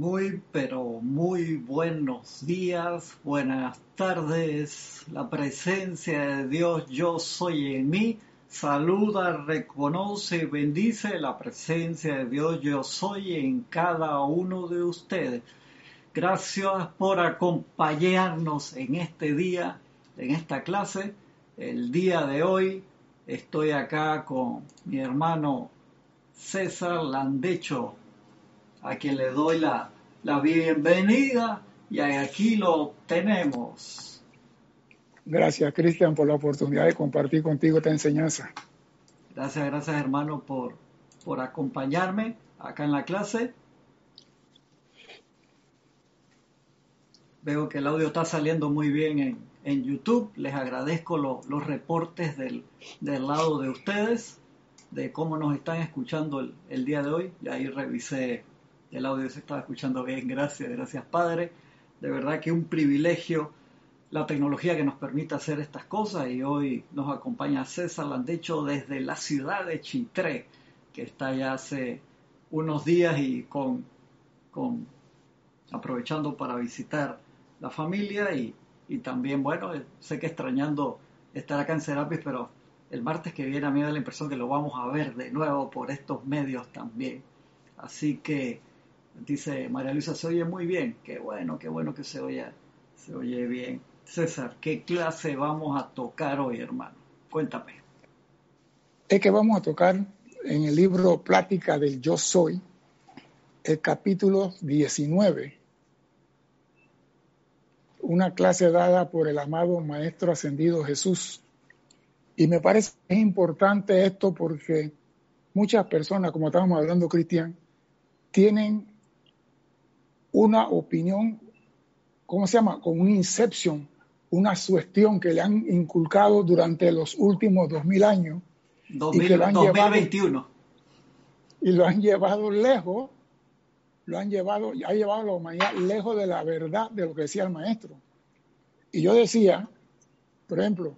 Muy, pero muy buenos días, buenas tardes. La presencia de Dios, yo soy en mí. Saluda, reconoce, bendice la presencia de Dios, yo soy en cada uno de ustedes. Gracias por acompañarnos en este día, en esta clase. El día de hoy estoy acá con mi hermano César Landecho a quien le doy la, la bienvenida y aquí lo tenemos. Gracias, Cristian, por la oportunidad de compartir contigo esta enseñanza. Gracias, gracias, hermano, por, por acompañarme acá en la clase. Veo que el audio está saliendo muy bien en, en YouTube. Les agradezco los reportes del, del, lado de ustedes, de cómo nos están escuchando el, el día de hoy. Y ahí revisé el audio se estaba escuchando bien, gracias, gracias Padre. De verdad que un privilegio la tecnología que nos permite hacer estas cosas y hoy nos acompaña César Landecho desde la ciudad de Chitré, que está ya hace unos días y con, con aprovechando para visitar la familia y, y también, bueno, sé que extrañando estar acá en Serapis, pero el martes que viene a mí me da la impresión que lo vamos a ver de nuevo por estos medios también. Así que Dice María Luisa, se oye muy bien. Qué bueno, qué bueno que se oye, se oye bien. César, ¿qué clase vamos a tocar hoy, hermano? Cuéntame. Es que vamos a tocar en el libro Plática del Yo Soy, el capítulo 19, una clase dada por el amado Maestro Ascendido Jesús. Y me parece importante esto porque muchas personas, como estábamos hablando, Cristian, tienen una opinión, ¿cómo se llama? Con un inception, una sugestión que le han inculcado durante los últimos dos mil años. y que lo han 2021. y lo han llevado lejos, lo han llevado, ha llevado a la humanidad lejos de la verdad de lo que decía el maestro. Y yo decía, por ejemplo,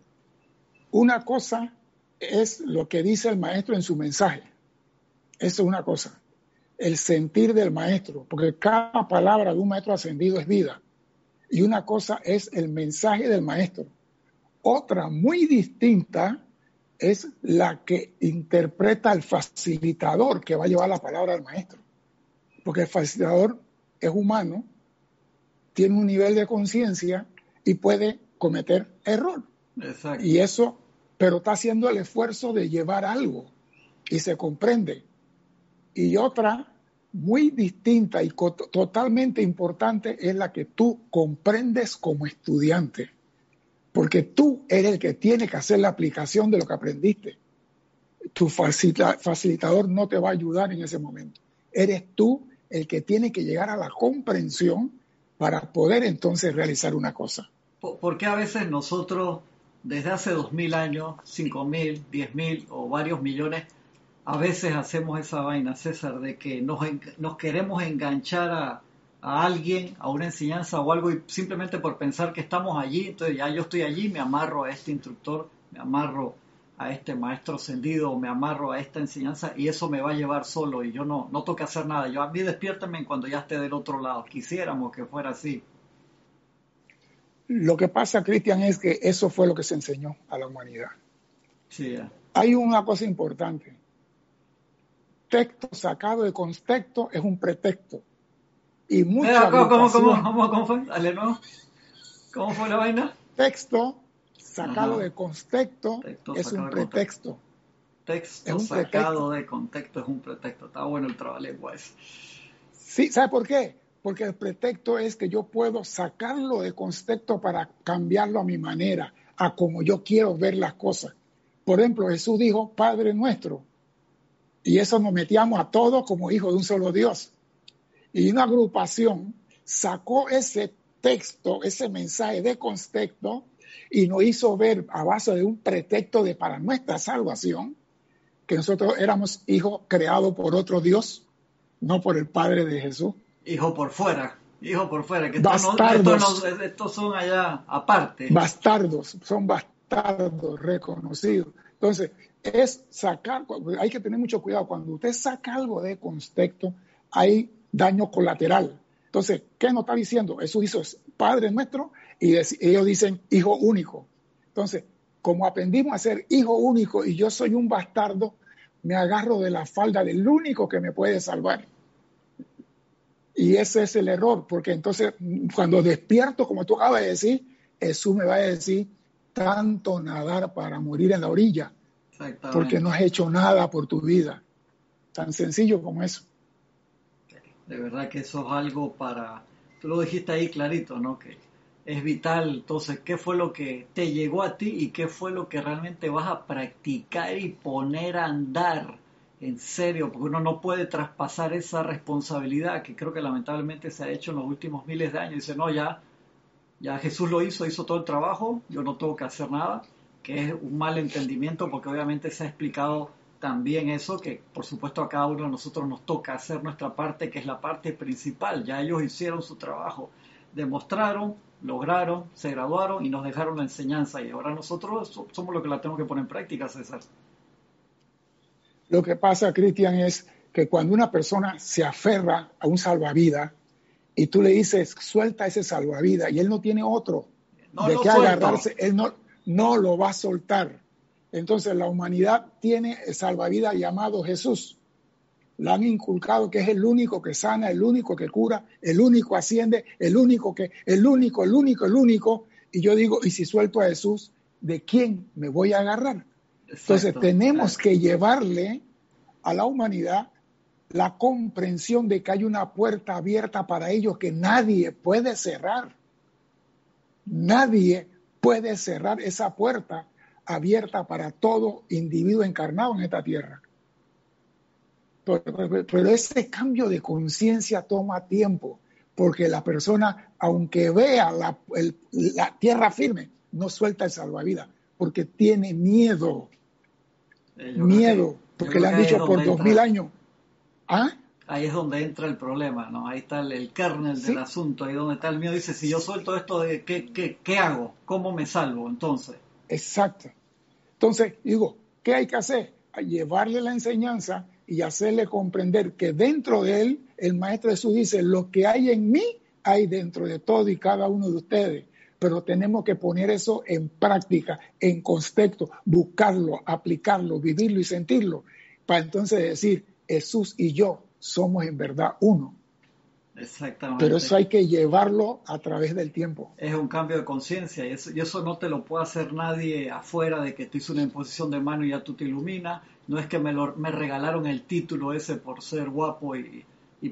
una cosa es lo que dice el maestro en su mensaje. Eso es una cosa el sentir del maestro, porque cada palabra de un maestro ascendido es vida. Y una cosa es el mensaje del maestro. Otra muy distinta es la que interpreta el facilitador que va a llevar la palabra al maestro. Porque el facilitador es humano, tiene un nivel de conciencia y puede cometer error. Y eso, pero está haciendo el esfuerzo de llevar algo y se comprende. Y otra muy distinta y totalmente importante es la que tú comprendes como estudiante, porque tú eres el que tiene que hacer la aplicación de lo que aprendiste. Tu facilitador no te va a ayudar en ese momento. Eres tú el que tiene que llegar a la comprensión para poder entonces realizar una cosa. ¿Por qué a veces nosotros, desde hace dos mil años, cinco mil, diez mil o varios millones, a veces hacemos esa vaina, César, de que nos, nos queremos enganchar a, a, alguien, a una enseñanza o algo, y simplemente por pensar que estamos allí, entonces ya yo estoy allí, me amarro a este instructor, me amarro a este maestro ascendido, me amarro a esta enseñanza y eso me va a llevar solo y yo no, no que hacer nada. Yo a mí despiértame cuando ya esté del otro lado. Quisiéramos que fuera así. Lo que pasa, Cristian, es que eso fue lo que se enseñó a la humanidad. Sí, Hay una cosa importante texto sacado de contexto es un pretexto. Y mucha ¿Cómo, cómo, cómo, cómo, cómo fue? Dale, ¿no? ¿Cómo fue la vaina? Texto sacado Ajá. de contexto texto es un pretexto. Texto es un sacado pretexto. de contexto es un pretexto. Está bueno el trabajo ese. Sí, ¿sabe por qué? Porque el pretexto es que yo puedo sacarlo de contexto para cambiarlo a mi manera, a como yo quiero ver las cosas. Por ejemplo, Jesús dijo, Padre nuestro, y eso nos metíamos a todos como hijos de un solo Dios. Y una agrupación sacó ese texto, ese mensaje de contexto y nos hizo ver a base de un pretexto de para nuestra salvación que nosotros éramos hijos creados por otro Dios, no por el Padre de Jesús. Hijo por fuera, hijo por fuera, que bastardos, estos, no, estos son allá aparte. Bastardos, son bastardos reconocidos. Entonces, es sacar, hay que tener mucho cuidado, cuando usted saca algo de contexto, hay daño colateral, Entonces, ¿qué nos está diciendo? Jesús hizo Padre nuestro y ellos dicen Hijo único. Entonces, como aprendimos a ser Hijo único y yo soy un bastardo, me agarro de la falda del único que me puede salvar. Y ese es el error, porque entonces cuando despierto, como tú acabas de decir, Jesús me va a decir, tanto nadar para morir en la orilla, porque no has hecho nada por tu vida. Tan sencillo como eso. De verdad que eso es algo para, tú lo dijiste ahí clarito, ¿no? Que es vital. Entonces, ¿qué fue lo que te llegó a ti y qué fue lo que realmente vas a practicar y poner a andar? En serio, porque uno no puede traspasar esa responsabilidad que creo que lamentablemente se ha hecho en los últimos miles de años. Dice, no, ya, ya Jesús lo hizo, hizo todo el trabajo, yo no tengo que hacer nada, que es un mal entendimiento porque obviamente se ha explicado también eso, que por supuesto a cada uno de nosotros nos toca hacer nuestra parte, que es la parte principal. Ya ellos hicieron su trabajo, demostraron, lograron, se graduaron y nos dejaron la enseñanza y ahora nosotros somos los que la tenemos que poner en práctica, César. Lo que pasa, Cristian, es que cuando una persona se aferra a un salvavidas y tú le dices, suelta ese salvavidas y él no tiene otro de qué agarrarse, él no, no lo va a soltar. Entonces la humanidad tiene salvavidas llamado Jesús. Le han inculcado que es el único que sana, el único que cura, el único asciende, el único que, el único, el único, el único. Y yo digo, y si suelto a Jesús, ¿de quién me voy a agarrar? Entonces tenemos que llevarle a la humanidad la comprensión de que hay una puerta abierta para ellos que nadie puede cerrar. Nadie puede cerrar esa puerta abierta para todo individuo encarnado en esta tierra. Pero, ese cambio de conciencia toma tiempo, porque la persona, aunque vea la, tierra firme, no suelta el salvavidas, porque tiene miedo. miedo, porque le han dicho por dos mil años. ¿Ah? Ahí es donde entra el problema, ¿no? Ahí está el, el kernel del asunto, ahí donde está el miedo. Dice, si yo suelto esto, ¿qué, qué, qué hago? ¿Cómo me salvo entonces? Exacto. Entonces, digo, ¿qué hay que hacer? llevarle la enseñanza y hacerle comprender que dentro de él, el Maestro Jesús dice, lo que hay en mí, hay dentro de todo y cada uno de ustedes. Pero tenemos que poner eso en práctica, en contexto, buscarlo, aplicarlo, vivirlo y sentirlo, para entonces decir, Jesús y yo somos en verdad uno. Exactamente. Pero eso hay que llevarlo a través del tiempo. Es un cambio de conciencia y eso, no te lo puede hacer nadie afuera de que te hizo una imposición de mano y ya tú te iluminas. No es que me, me regalaron el título ese por ser guapo y,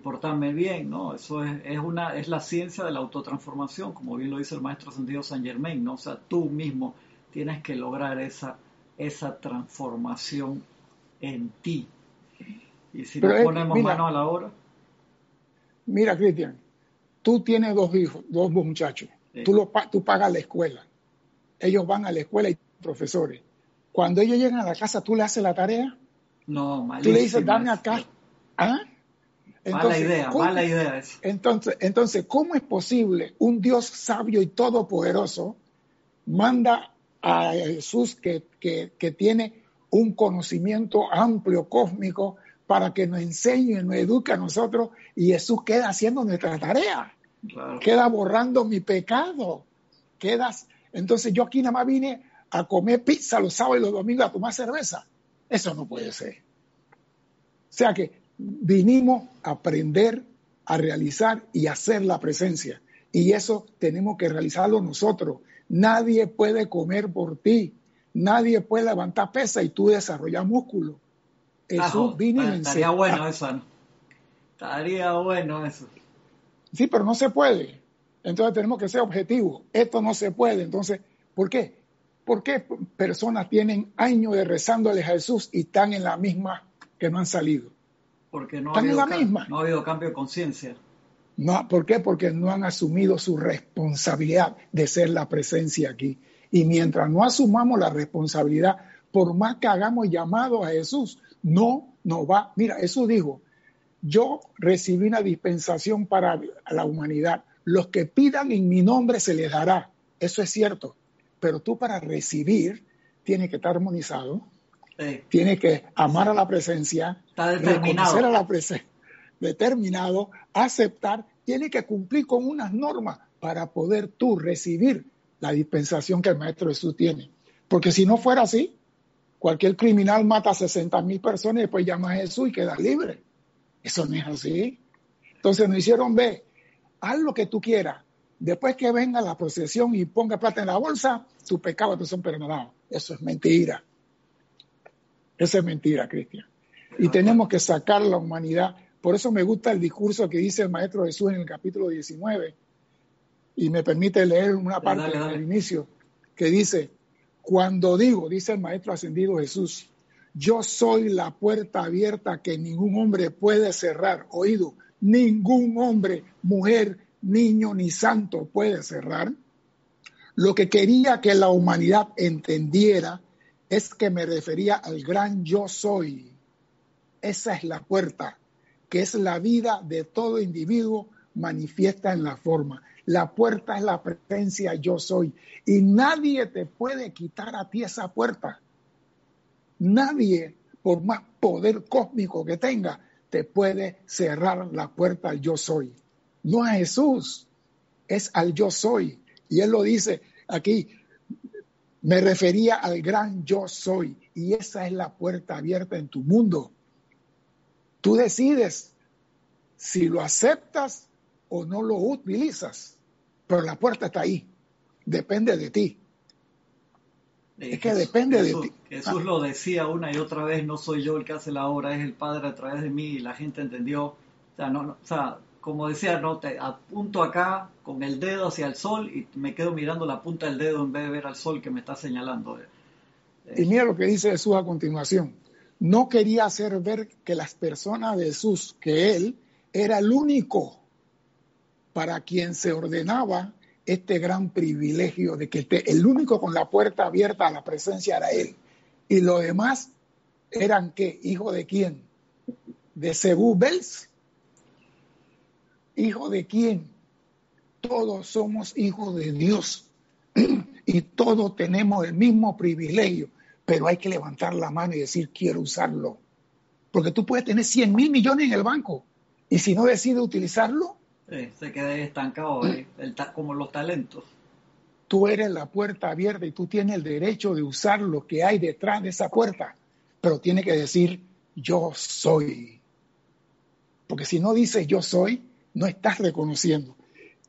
portarme bien, ¿no? Eso es, es, una, es la ciencia de la autotransformación, como bien lo dice el maestro sentido San Germain, ¿no? O sea, tú mismo tienes que lograr esa, esa transformación en ti. Y si nos ponemos mano a la obra mira Cristian, tú tienes dos hijos, dos muchachos, tú, lo, tú pagas la escuela, ellos van a la escuela y profesores. Cuando ellos llegan a la casa, ¿tú le haces la tarea? No, malísimo. Tú le dices, dame acá. ¿Ah? mala idea, mala idea. Entonces, entonces, ¿cómo es posible un Dios sabio y todopoderoso manda a Jesús que, que, que tiene un conocimiento amplio, cósmico, para que nos enseñe, nos eduque a nosotros y Jesús queda haciendo nuestra tarea. Queda borrando mi pecado. Quedas. Entonces yo aquí nada más vine a comer pizza los sábados y los domingos a tomar cerveza. Eso no puede ser. O sea que vinimos a aprender, a realizar y hacer la presencia. Y eso tenemos que realizarlo nosotros. Nadie puede comer por ti. Nadie puede levantar pesa y tú desarrollar músculo. Vino y Estaría bueno eso, ¿no? Estaría bueno eso. Sí, pero no se puede. Entonces tenemos que ser objetivos. Esto no se puede. Entonces, ¿por qué? ¿Por qué personas tienen años de rezándole a Jesús y están en la misma que no han salido? Porque no, ha habido, no ha habido cambio de conciencia. No, ¿Por qué? Porque no han asumido su responsabilidad de ser la presencia aquí. Y mientras no asumamos la responsabilidad, por más que hagamos llamado a Jesús, no, no va. Mira, eso dijo, yo recibí una dispensación para la humanidad. Los que pidan en mi nombre se les dará. Eso es cierto. Pero tú para recibir tienes que estar armonizado, tienes que amar a la presencia, reconocer a la presencia. determinado aceptar, tiene que cumplir con unas normas para poder tú recibir la dispensación que el Maestro Jesús tiene. Porque si no fuera así, cualquier criminal mata a 60 mil personas y después llama a Jesús y queda libre. Eso no es así. Entonces nos hicieron ver, haz lo que tú quieras. Después que venga la procesión y ponga plata en la bolsa, tus pecados te son perdonados. Eso es mentira. Eso es mentira, Cristian. Y tenemos que sacar la humanidad. Por eso me gusta el discurso que dice el Maestro Jesús en el capítulo 19. Y me permite leer una parte del inicio que dice, cuando digo, dice el Maestro Ascendido Jesús, yo soy la puerta abierta que ningún hombre puede cerrar. Oído, ningún hombre, mujer, niño ni santo puede cerrar. Lo que quería que la humanidad entendiera es que me refería al gran yo soy. Esa es la puerta, que es la vida de todo individuo manifiesta en la forma. La puerta es la presencia yo soy. Y nadie te puede quitar a ti esa puerta. Nadie, por más poder cósmico que tenga, te puede cerrar la puerta al yo soy. No a Jesús, es al yo soy. Y él lo dice aquí, me refería al gran yo soy. Y esa es la puerta abierta en tu mundo. Tú decides si lo aceptas o no lo utilizas, pero la puerta está ahí. Depende de ti. Es que depende de ti. Jesús lo decía una y otra vez, no soy yo el que hace la obra, es el Padre a través de mí y la gente entendió. O sea, no, o sea como decía, no te apunto acá con el dedo hacia el sol y me quedo mirando la punta del dedo en vez de ver al sol que me está señalando. Y mira lo que dice Jesús a continuación. No quería hacer ver que las personas de Jesús, que él era el único para quien se ordenaba este gran privilegio de que el único con la puerta abierta a la presencia era él. Y los demás eran qué? ¿Hijo de quién? ¿De Zebú Bels? ¿Hijo de quién? Todos somos hijos de Dios y todos tenemos el mismo privilegio, pero hay que levantar la mano y decir, quiero usarlo. Porque tú puedes tener 100 mil millones en el banco y si no decides utilizarlo, se queda estancado, como los talentos. Tú eres la puerta abierta y tú tienes el derecho de usar lo que hay detrás de esa puerta, pero tiene que decir yo soy. Porque si no dices yo soy, no estás reconociendo.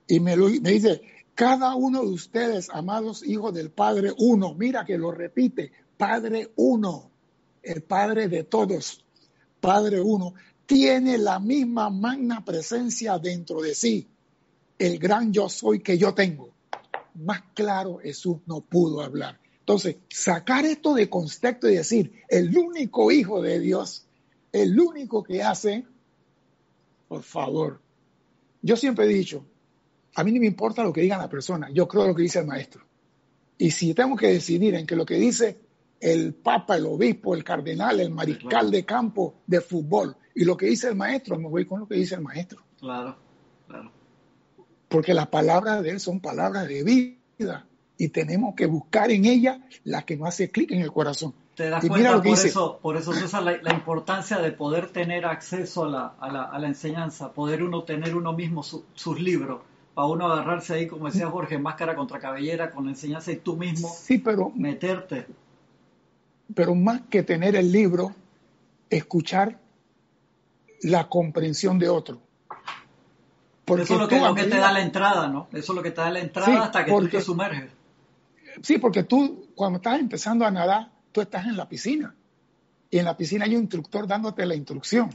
Y me, me dice, cada uno de ustedes, amados hijos del Padre uno, mira que lo repite, Padre uno, el Padre de todos, Padre uno, tiene la misma magna presencia dentro de sí, el gran yo soy que yo tengo. Más claro Jesús no pudo hablar. Entonces, sacar esto de contexto y decir, el único hijo de Dios, el único que hace, por favor. Yo siempre he dicho, a mí no me importa lo que diga la persona, yo creo lo que dice el maestro. Y si tengo que decidir en que lo que dice el papa, el obispo, el cardenal, el mariscal de campo de fútbol, y lo que dice el maestro, me voy con lo que dice el maestro. Claro, claro. Porque las palabras de él son palabras de vida y tenemos que buscar en ella la que no hace clic en el corazón. Te das cuenta, por, eso, por eso, César, la, importancia de poder tener acceso a la, a la, a la enseñanza, poder uno tener uno mismo sus libros, para uno agarrarse ahí, como decía Jorge, máscara contra cabellera, con la enseñanza y tú mismo sí, pero, meterte. Pero más que tener el libro, escuchar la comprensión de otro. Porque eso es lo que, lo que te da la entrada, ¿no? Eso es lo que te da la entrada hasta que tú te sumerges. Sí, porque tú, cuando estás empezando a nadar, tú estás en la piscina. Y en la piscina hay un instructor dándote la instrucción.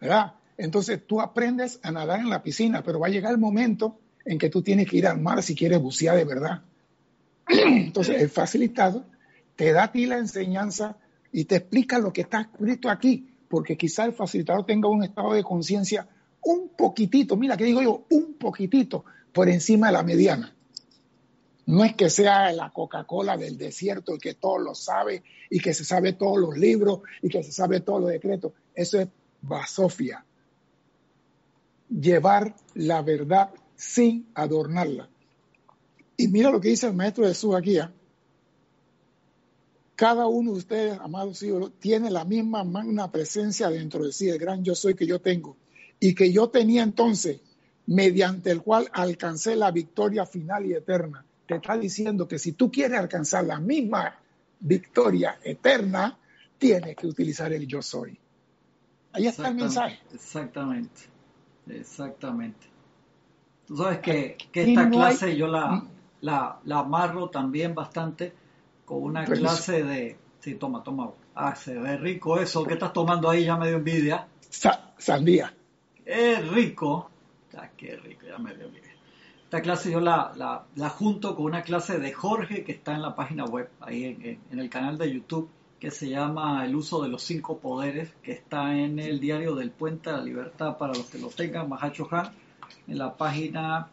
¿Verdad? Entonces tú aprendes a nadar en la piscina, pero va a llegar el momento en que tú tienes que ir al mar si quieres bucear de verdad. Entonces el facilitado te da a ti la enseñanza y te explica lo que está escrito aquí porque quizá el facilitador tenga un estado de conciencia un poquitito, mira que digo yo, un poquitito por encima de la mediana. No es que sea la Coca-Cola del desierto y que todo lo sabe y que se sabe todos los libros y que se sabe todos los decretos. Eso es basofia. Llevar la verdad sin adornarla. Y mira lo que dice el maestro Jesús aquí. ¿eh? Cada uno de ustedes, amados hijos, tiene la misma magna presencia dentro de sí, el gran yo soy que yo tengo. y que yo tenía entonces, mediante el cual alcancé la victoria final y eterna. Te está diciendo que si tú quieres alcanzar la misma victoria eterna, tienes que utilizar el yo soy. Ahí está el mensaje. Exactamente, exactamente. Tú sabes que, esta clase yo la, la, la, amarro también bastante con una pues, clase de... Sí, toma, toma. Ah, se ve rico eso. ¿Qué estás tomando ahí? Ya me dio envidia. sandía. Es rico. Ah, qué rico, ya me dio envidia. Esta clase yo la, la, la, junto con una clase de Jorge que está en la página web, ahí en, en el canal de YouTube que se llama El uso de los cinco poderes, que está en el diario del Puente de la Libertad para los que lo tengan, Mahacho Han, en la página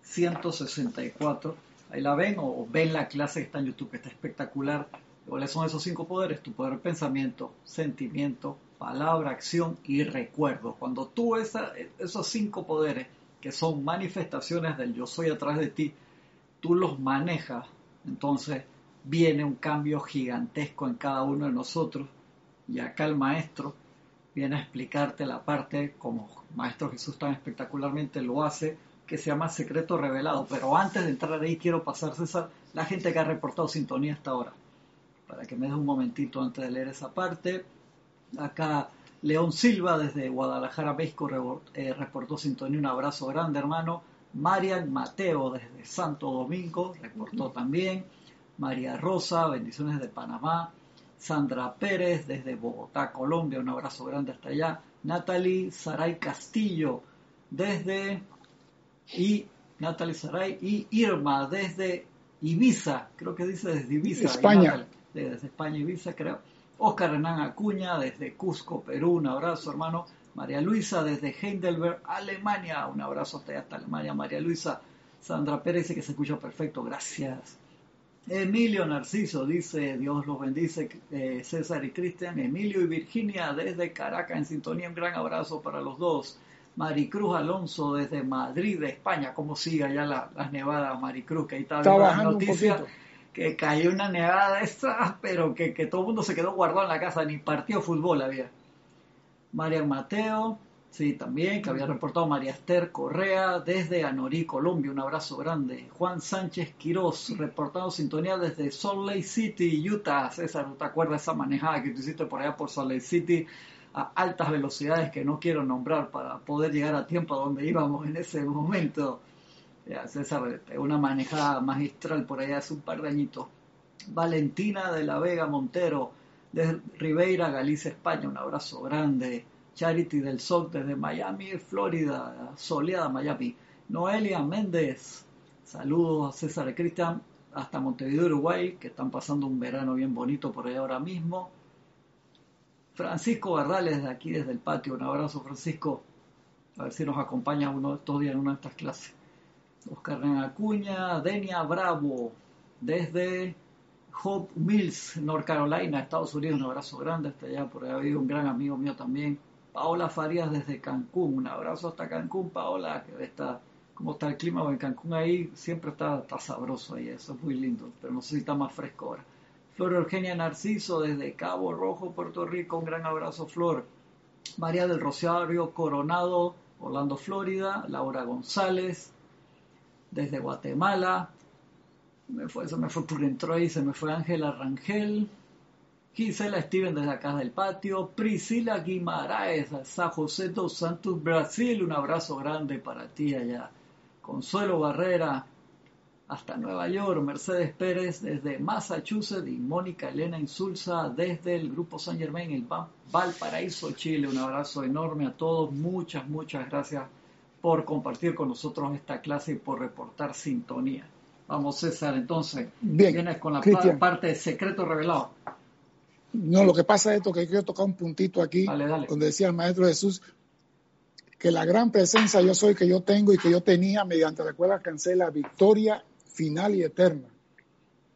164. Ahí la ven o, ven la clase que está en YouTube, que está espectacular. ¿Cuáles son esos cinco poderes? Tu poder pensamiento, sentimiento, palabra, acción y recuerdo. Cuando tú esa, esos cinco poderes, que son manifestaciones del yo soy a través de ti, tú los manejas, entonces viene un cambio gigantesco en cada uno de nosotros. Y acá el maestro viene a explicarte la parte, como Maestro Jesús tan espectacularmente lo hace, que se llama secreto revelado. Pero antes de entrar ahí, quiero pasar, César, la gente que ha reportado sintonía hasta ahora, para que me des un momentito antes de leer esa parte. Acá León Silva desde Guadalajara, México, eh, reportó sintonía. Un abrazo grande, hermano. Marian Mateo desde Santo Domingo reportó también. María Rosa, bendiciones de Panamá, Sandra Pérez desde Bogotá, Colombia, un abrazo grande hasta allá, Natalie Saray Castillo desde y Natalie Saray y Irma desde Ibiza, creo que dice desde Ibiza, España. desde España, Ibiza, creo. Oscar Hernán Acuña desde Cusco, Perú, un abrazo hermano. María Luisa desde Heidelberg, Alemania, un abrazo hasta hasta Alemania. María Luisa, Sandra Pérez dice que se escucha perfecto, gracias. Emilio Narciso dice, Dios los bendice, eh, César y Cristian, Emilio y Virginia desde Caracas en sintonía, un gran abrazo para los dos. Maricruz Alonso desde Madrid, de España, ¿cómo sigue allá la, las nevadas, Maricruz? Que ahí está, la noticia que cayó una nevada esa, pero que, que todo el mundo se quedó guardado en la casa, ni partido fútbol había. Marian Mateo, Sí, también, que había reportado María Esther Correa desde Anorí, Colombia. Un abrazo grande. Juan Sánchez Quiroz, reportado sintonía desde Salt Lake City, Utah. César, ¿te acuerdas esa manejada que tú hiciste por allá por Salt Lake City a altas velocidades que no quiero nombrar para poder llegar a tiempo a donde íbamos en ese momento? Ya, César, una manejada magistral por allá hace un par de añitos. Valentina de la Vega Montero, de Ribeira, Galicia, España. Un abrazo grande. Charity del Sol desde Miami, Florida, soleada Miami. Noelia Méndez, saludos a César Cristian hasta Montevideo, Uruguay, que están pasando un verano bien bonito por ahí ahora mismo. Francisco Barrales de aquí desde el patio, un abrazo Francisco, a ver si nos acompaña uno estos días en una de estas clases. Oscar Acuña, Denia Bravo, desde Hope Mills, North Carolina, Estados Unidos, un abrazo grande hasta allá, por ha habido un gran amigo mío también, Paola Farías desde Cancún. Un abrazo hasta Cancún, Paola, que está, cómo está el clima en Cancún ahí, siempre está, está sabroso ahí, eso es muy lindo, pero no sé si está más fresco ahora. Flor Eugenia Narciso desde Cabo Rojo, Puerto Rico, un gran abrazo, Flor. María del Rosario Coronado, Orlando, Florida. Laura González, desde Guatemala. Me fue, se me fue por dentro ahí, se me fue Ángela Rangel. Gisela Steven desde acá del patio, Priscila Guimaraes, San José dos Santos, Brasil, un abrazo grande para ti allá. Consuelo Barrera, hasta Nueva York, Mercedes Pérez desde Massachusetts y Mónica Elena Insulza desde el Grupo San Germain, el Valparaíso, Chile. Un abrazo enorme a todos, muchas, muchas gracias por compartir con nosotros esta clase y por reportar sintonía. Vamos César, entonces, vienes con la parte de secreto revelado. No, lo que pasa es esto que quiero tocar un puntito aquí, donde decía el Maestro Jesús que la gran presencia yo soy que yo tengo y que yo tenía mediante la cual alcancé la victoria final y eterna.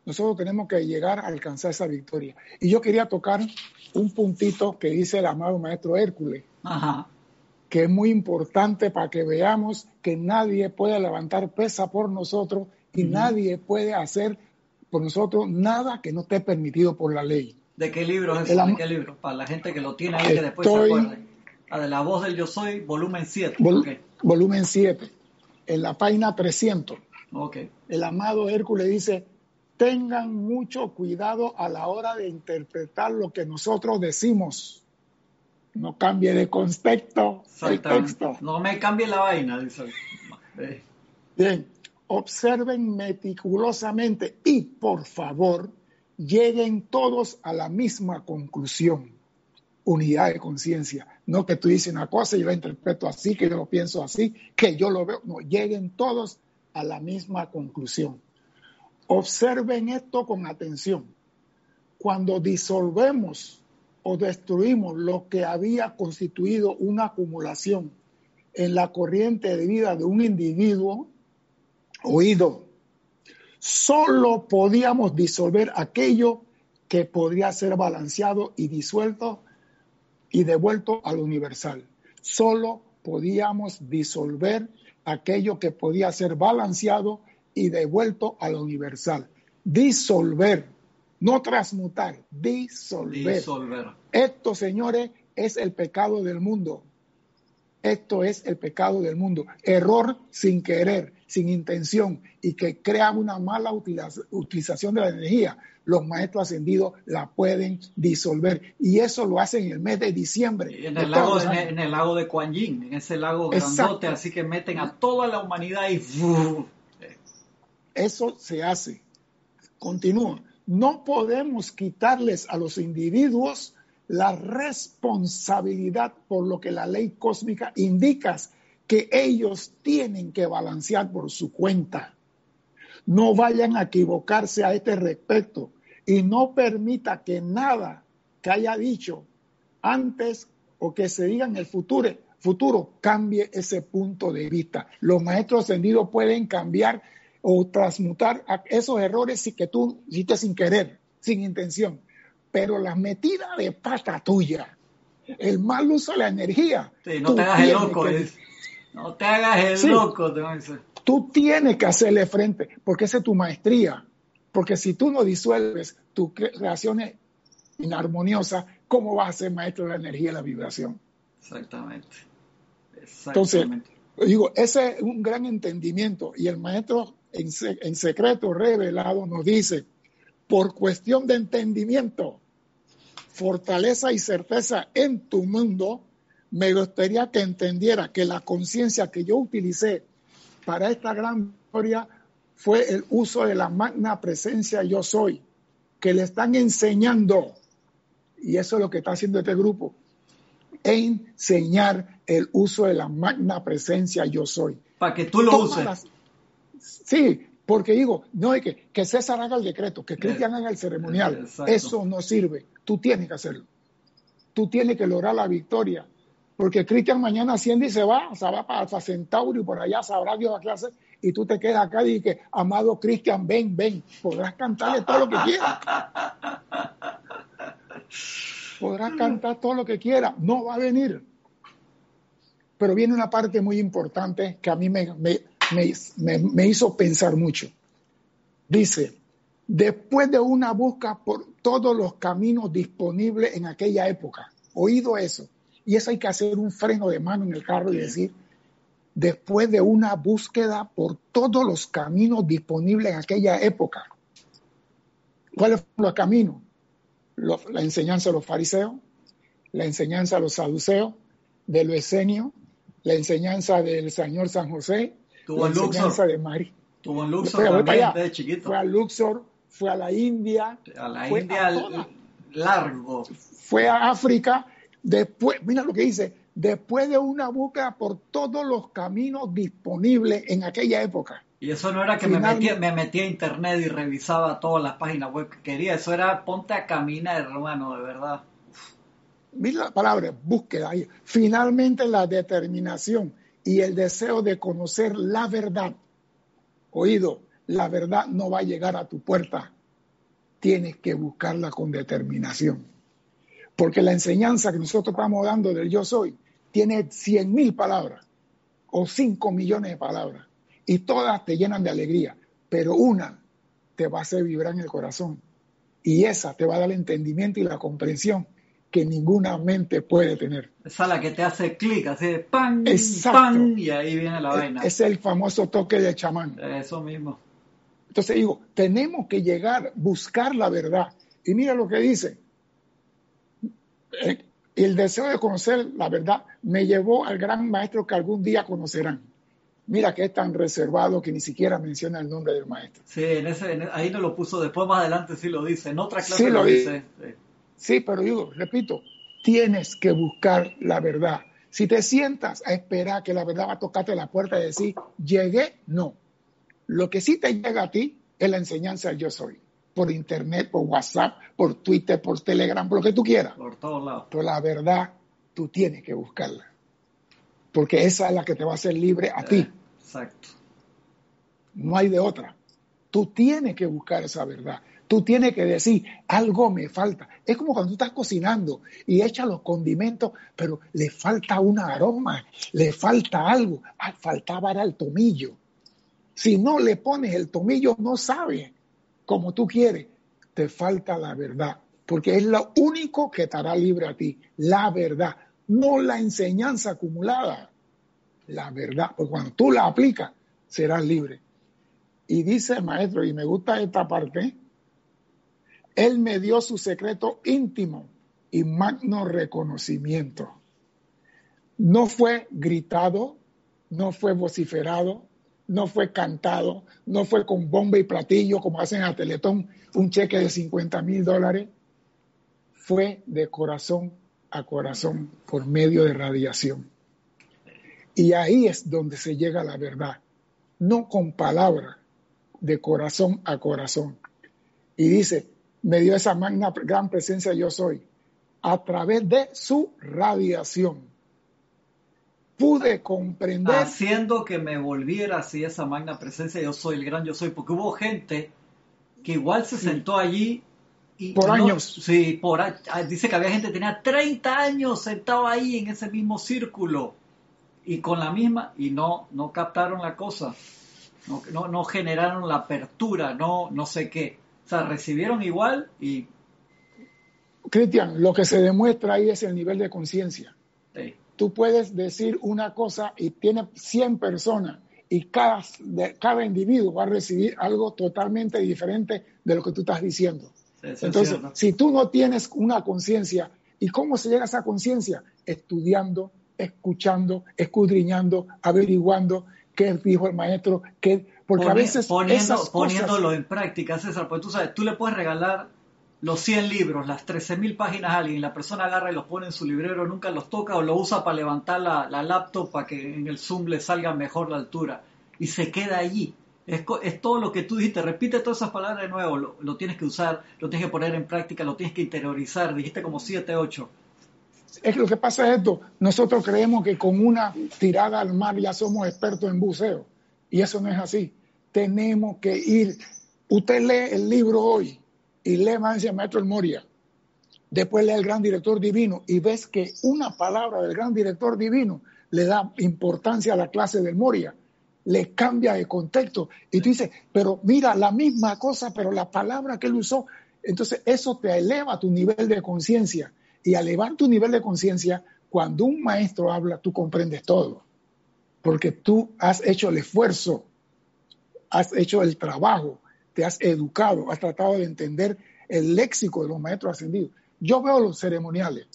Nosotros tenemos que llegar a alcanzar esa victoria. Y yo quería tocar un puntito que dice el amado Maestro Hércules, que es muy importante para que veamos que nadie puede levantar pesa por nosotros y nadie puede hacer por nosotros nada que no esté permitido por la ley. ¿De qué libro es ¿De qué libro? Para la gente que lo tiene ahí que después se acuerde. Ah, de la voz del yo soy, volumen 7. Volumen 7, en la página 300. Okay. El amado Hércules dice, tengan mucho cuidado a la hora de interpretar lo que nosotros decimos. No cambie de contexto el texto. No me cambie la vaina, dice. Bien, observen meticulosamente y por favor lleguen todos a la misma conclusión. Unidad de conciencia. No que tú dices una cosa y yo la interpreto así, que yo lo pienso así, que yo lo veo. No, lleguen todos a la misma conclusión. Observen esto con atención. Cuando disolvemos o destruimos lo que había constituido una acumulación en la corriente de vida de un individuo, oído, solo podíamos disolver aquello que podría ser balanceado y disuelto y devuelto al universal. Solo podíamos disolver aquello que podía ser balanceado y devuelto a lo universal. Disolver, no transmutar, disolver. disolver. Esto, señores, es el pecado del mundo. Esto es el pecado del mundo. Error sin querer, sin intención y que crea una mala utilización de la energía. Los maestros ascendidos la pueden disolver y eso lo hacen en el mes de diciembre. En el, lago, en, el, lago de Kuan Yin, en ese lago grandote, así que meten a toda la humanidad y eso se hace. Continúa. No podemos quitarles a los individuos la responsabilidad por lo que la ley cósmica indica que ellos tienen que balancear por su cuenta. No vayan a equivocarse a este respecto y no permita que nada que haya dicho antes o que se diga en el futuro, futuro cambie ese punto de vista. Los maestros ascendidos pueden cambiar o transmutar esos errores que tú hiciste sin querer, sin intención. Pero la metida de pata tuya, el mal uso de la energía. no te hagas el loco, no te hagas el loco. tú tienes que hacerle frente, porque esa es tu maestría. Porque si tú no disuelves tus creaciones inarmoniosas, ¿cómo vas a ser maestro de la energía y la vibración? Exactamente. Entonces, digo, ese es un gran entendimiento y el maestro en, secreto revelado nos dice, por cuestión de entendimiento, fortaleza y certeza en tu mundo, me gustaría que entendiera que la conciencia que yo utilicé para esta gran historia fue el uso de la magna presencia yo soy, que le están enseñando, y eso es lo que está haciendo este grupo, enseñar el uso de la magna presencia yo soy. Para que tú lo uses. Sí, porque digo, no hay que, que César haga el decreto, que Cristian haga el ceremonial. Eso no sirve. Tú tienes que hacerlo. Tú tienes que lograr la victoria. Porque Cristian mañana asciende y se va, se va para Alfa Centauri, por allá sabrá Dios a clase, y tú te quedas acá y dices, amado Cristian, ven, ven. Podrás cantarle todo lo que quieras. Podrás cantar todo lo que quieras. No va a venir. Pero viene una parte muy importante que a mí me, me, hizo pensar mucho. Dice, después de una busca por todos los caminos disponibles en aquella época, oído eso, y eso hay que hacer un freno de mano en el carro y decir, después de una búsqueda por todos los caminos disponibles en aquella época, ¿cuáles fueron los caminos? la enseñanza de los fariseos, la enseñanza de los saduceos, de los esenios, la enseñanza del Señor San José, Tuvo en Luxor. De Tuvo en Luxor también, chiquito. Fue a Luxor, fue a la India. A la India largo. Fue a África. Después, mira lo que dice, después de una búsqueda por todos los caminos disponibles en aquella época. Y eso no era que me, metía, me metía a internet y revisaba todas las páginas web que quería, eso era ponte a caminar, hermano, de verdad. Mira la palabra, búsqueda. Finalmente la determinación y el deseo de conocer la verdad. Oído, la verdad no va a llegar a tu puerta. Tienes que buscarla con determinación. Porque la enseñanza que nosotros estamos dando del yo soy tiene cien mil palabras o cinco millones de palabras y todas te llenan de alegría, pero una te va a hacer vibrar en el corazón y esa te va a dar el entendimiento y la comprensión que ninguna mente puede tener. Esa es la que te hace clic, así de pan, pan, y ahí viene la vaina. Es el famoso toque de chamán. Eso mismo. Entonces digo, tenemos que llegar, buscar la verdad. Y mira lo que dice. Eh, el deseo de conocer la verdad me llevó al gran maestro que algún día conocerán. Mira que es tan reservado que ni siquiera menciona el nombre del maestro. Sí, en ese, ahí no lo puso, después más adelante sí lo dice, en otra clase lo, dice. Sí. pero digo, repito, tienes que buscar la verdad. Si te sientas a esperar que la verdad va a tocarte la puerta y decir, llegué, no. Lo que sí te llega a ti es la enseñanza del yo soy. Por internet, por WhatsApp, por Twitter, por Telegram, por lo que tú quieras. Por todos lados. Pero la verdad, tú tienes que buscarla. Porque esa es la que te va a hacer libre a ti. Exacto. No hay de otra. Tú tienes que buscar esa verdad. Tú tienes que decir, algo me falta. Es como cuando tú estás cocinando y echas los condimentos, pero le falta un aroma, le falta algo. Ah, faltaba el tomillo. Si no le pones el tomillo, no sabe como tú quieres. Te falta la verdad, porque es lo único que te hará libre a ti. La verdad, no la enseñanza acumulada la verdad, porque cuando tú la aplicas, serás libre. Y dice el maestro, y me gusta esta parte, él me dio su secreto íntimo y magno reconocimiento. No fue gritado, no fue vociferado, no fue cantado, no fue con bomba y platillo como hacen a Teletón, un cheque de 50 mil dólares. Fue de corazón a corazón por medio de radiación. Y ahí es donde se llega a la verdad, no con palabra, de corazón a corazón. Y dice, me dio esa magna gran presencia yo soy, a través de su radiación. Pude comprender. Haciendo que me volviera así esa magna presencia yo soy, el gran yo soy, porque hubo gente que igual se sentó allí y por años. Sí, por, dice que había gente que tenía 30 años sentado ahí en ese mismo círculo y con la misma, y no, no captaron la cosa, no, no, generaron la apertura, no, no sé qué. O sea, recibieron igual y... Cristian, lo que se demuestra ahí es el nivel de conciencia. Tú puedes decir una cosa y tiene 100 personas y cada, cada individuo va a recibir algo totalmente diferente de lo que tú estás diciendo. Entonces, si tú no tienes una conciencia, ¿y cómo se llega a esa conciencia? Estudiando, escuchando, escudriñando, averiguando qué dijo el maestro, qué, porque a veces poniéndolo en práctica, César, porque tú sabes, tú le puedes regalar los 100 libros, las 13.000 páginas a alguien, la persona agarra y los pone en su librero, nunca los toca o lo usa para levantar la, la laptop para que en el Zoom le salga mejor la altura. Y se queda allí. Es, es, todo lo que tú dijiste, repite todas esas palabras de nuevo, lo, lo, tienes que usar, lo tienes que poner en práctica, lo tienes que interiorizar, dijiste como 7, 8 es lo que pasa es esto, nosotros creemos que con una tirada al mar ya somos expertos en buceo. Y eso no es así. Tenemos que ir, usted lee el libro hoy y lee Mancia Maestro El Moria, después lee el gran director divino y ves que una palabra del gran director divino le da importancia a la clase del Moria, le cambia de contexto y tú dices, pero mira, la misma cosa, pero la palabra que él usó, entonces eso te eleva tu nivel de conciencia. Y al elevar tu nivel de conciencia, cuando un maestro habla, tú comprendes todo, porque tú has hecho el esfuerzo, has hecho el trabajo, te has educado, has tratado de entender el léxico de los maestros ascendidos. Yo veo los ceremoniales.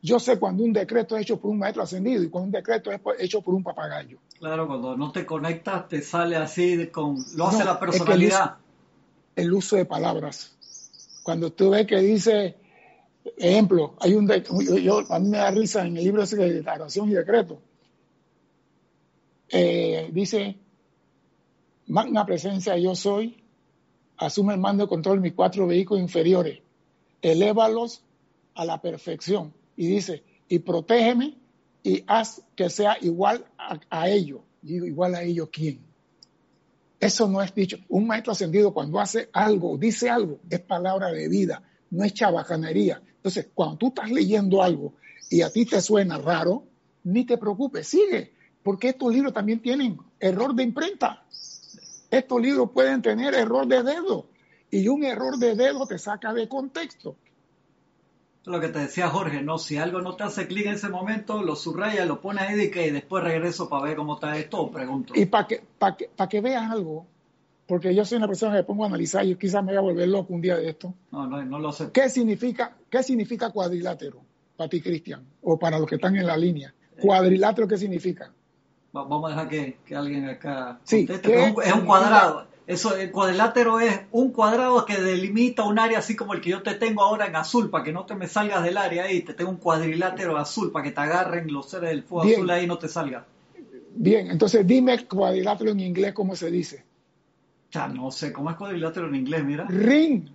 Yo sé cuando un decreto es hecho por un maestro ascendido y cuando un decreto es hecho por un papagayo. Claro, cuando no te conectas te sale así con lo hace la personalidad. el, el uso de palabras. Cuando tú ves que dice Ejemplo, hay un yo, a mí me da risa en el libro de declaración y decreto. Eh, dice, magna presencia yo soy, asume el mando de control de mis cuatro vehículos inferiores, elévalos a la perfección. Y dice, y protégeme y haz que sea igual a, a ellos. Digo, igual a ellos, ¿quién? Eso no es dicho. Un maestro ascendido cuando hace algo, dice algo, es palabra de vida, no es chabacanería. Entonces, cuando tú estás leyendo algo y a ti te suena raro, ni te preocupes, sigue, porque estos libros también tienen error de imprenta. Estos libros pueden tener error de dedo y un error de dedo te saca de contexto. Lo que te decía Jorge, ¿no? Si algo no te hace clic en ese momento, lo subraya, lo pones ahí y después regreso para ver cómo está esto pregunto. Y para que, para que, para que veas algo, porque yo soy una persona que pongo a analizar y quizás me voy a volver loco un día de esto. No, no, no lo sé. ¿Qué significa, qué significa cuadrilátero para ti, Cristian? O para los que están en la línea. ¿Cuadrilátero qué significa? Vamos a dejar que, que alguien acá Sí, conteste. ¿qué pero es un- es un significa? cuadrado. Eso, el cuadrilátero es un cuadrado que delimita un área así como el que yo te tengo ahora en azul, para que no te me salgas del área ahí. Te tengo un cuadrilátero azul para que te agarren los seres del fuego Bien. azul ahí y no te salga. Bien, entonces dime cuadrilátero en inglés, ¿cómo se dice? Ya no sé cómo es cuadrilátero en inglés, mira. Ring,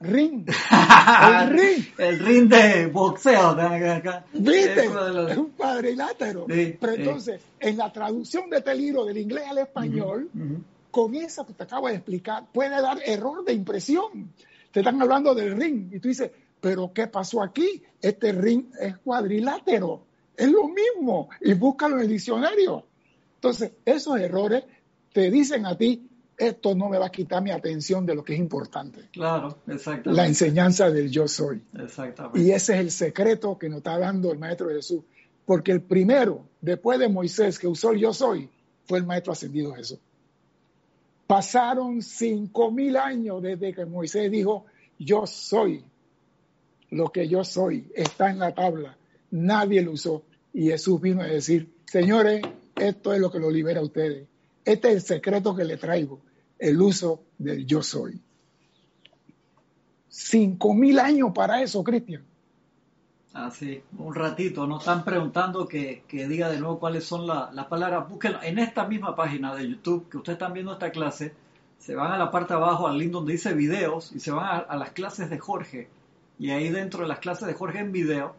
ring, el ring. El ring de boxeo. ¿Viste? Es. Es un cuadrilátero. Sí, Pero sí. entonces, en la traducción de este libro del inglés al español, con esa que te acabo de explicar, puede dar error de impresión. Te están hablando del ring y tú dices, pero ¿qué pasó aquí? Este ring es cuadrilátero, es lo mismo y búscalo en el diccionario. Entonces, esos errores te dicen a ti, esto no me va a quitar mi atención de lo que es importante, Claro, la exactamente. enseñanza del yo soy. Exactamente. Y ese es el secreto que nos está dando el Maestro Jesús. Porque el primero, después de Moisés, que usó el yo soy, fue el Maestro ascendido Jesús. Pasaron cinco mil años desde que Moisés dijo, yo soy lo que yo soy, está en la tabla. Nadie lo usó. Y Jesús vino a decir, señores, esto es lo que lo libera a ustedes. Este es el secreto que le traigo, el uso del yo soy. Cinco mil años para eso, Cristian. Así, un ratito. Nos están preguntando que, que diga de nuevo cuáles son la- las palabras. Búsquenlo en esta misma página de YouTube que ustedes están viendo esta clase. Se van a la parte de abajo, al link donde dice videos, y se van a, a las clases de Jorge. Y ahí dentro de las clases de Jorge en video,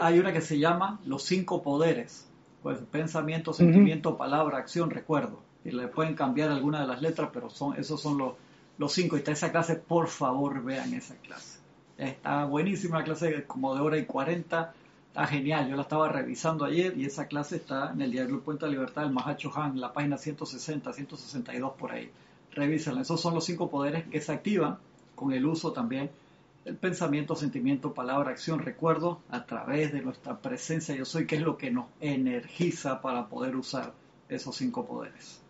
hay una que se llama Los cinco poderes. Pues pensamiento, sentimiento, palabra, acción, recuerdo. Y le pueden cambiar alguna de las letras, pero son, esos son los, los cinco. Y está esa clase, por favor, vean esa clase. Está buenísima la clase, como de hora y cuarenta. Está genial. Yo la estaba revisando ayer y esa clase está en el diario El Puente de Libertad del Mahacho Han, la página 160, 162 por ahí. Revísenla. Esos son los cinco poderes que se activan con el uso también del pensamiento, sentimiento, palabra, acción, recuerdo a través de nuestra presencia yo soy, que es lo que nos energiza para poder usar esos cinco poderes.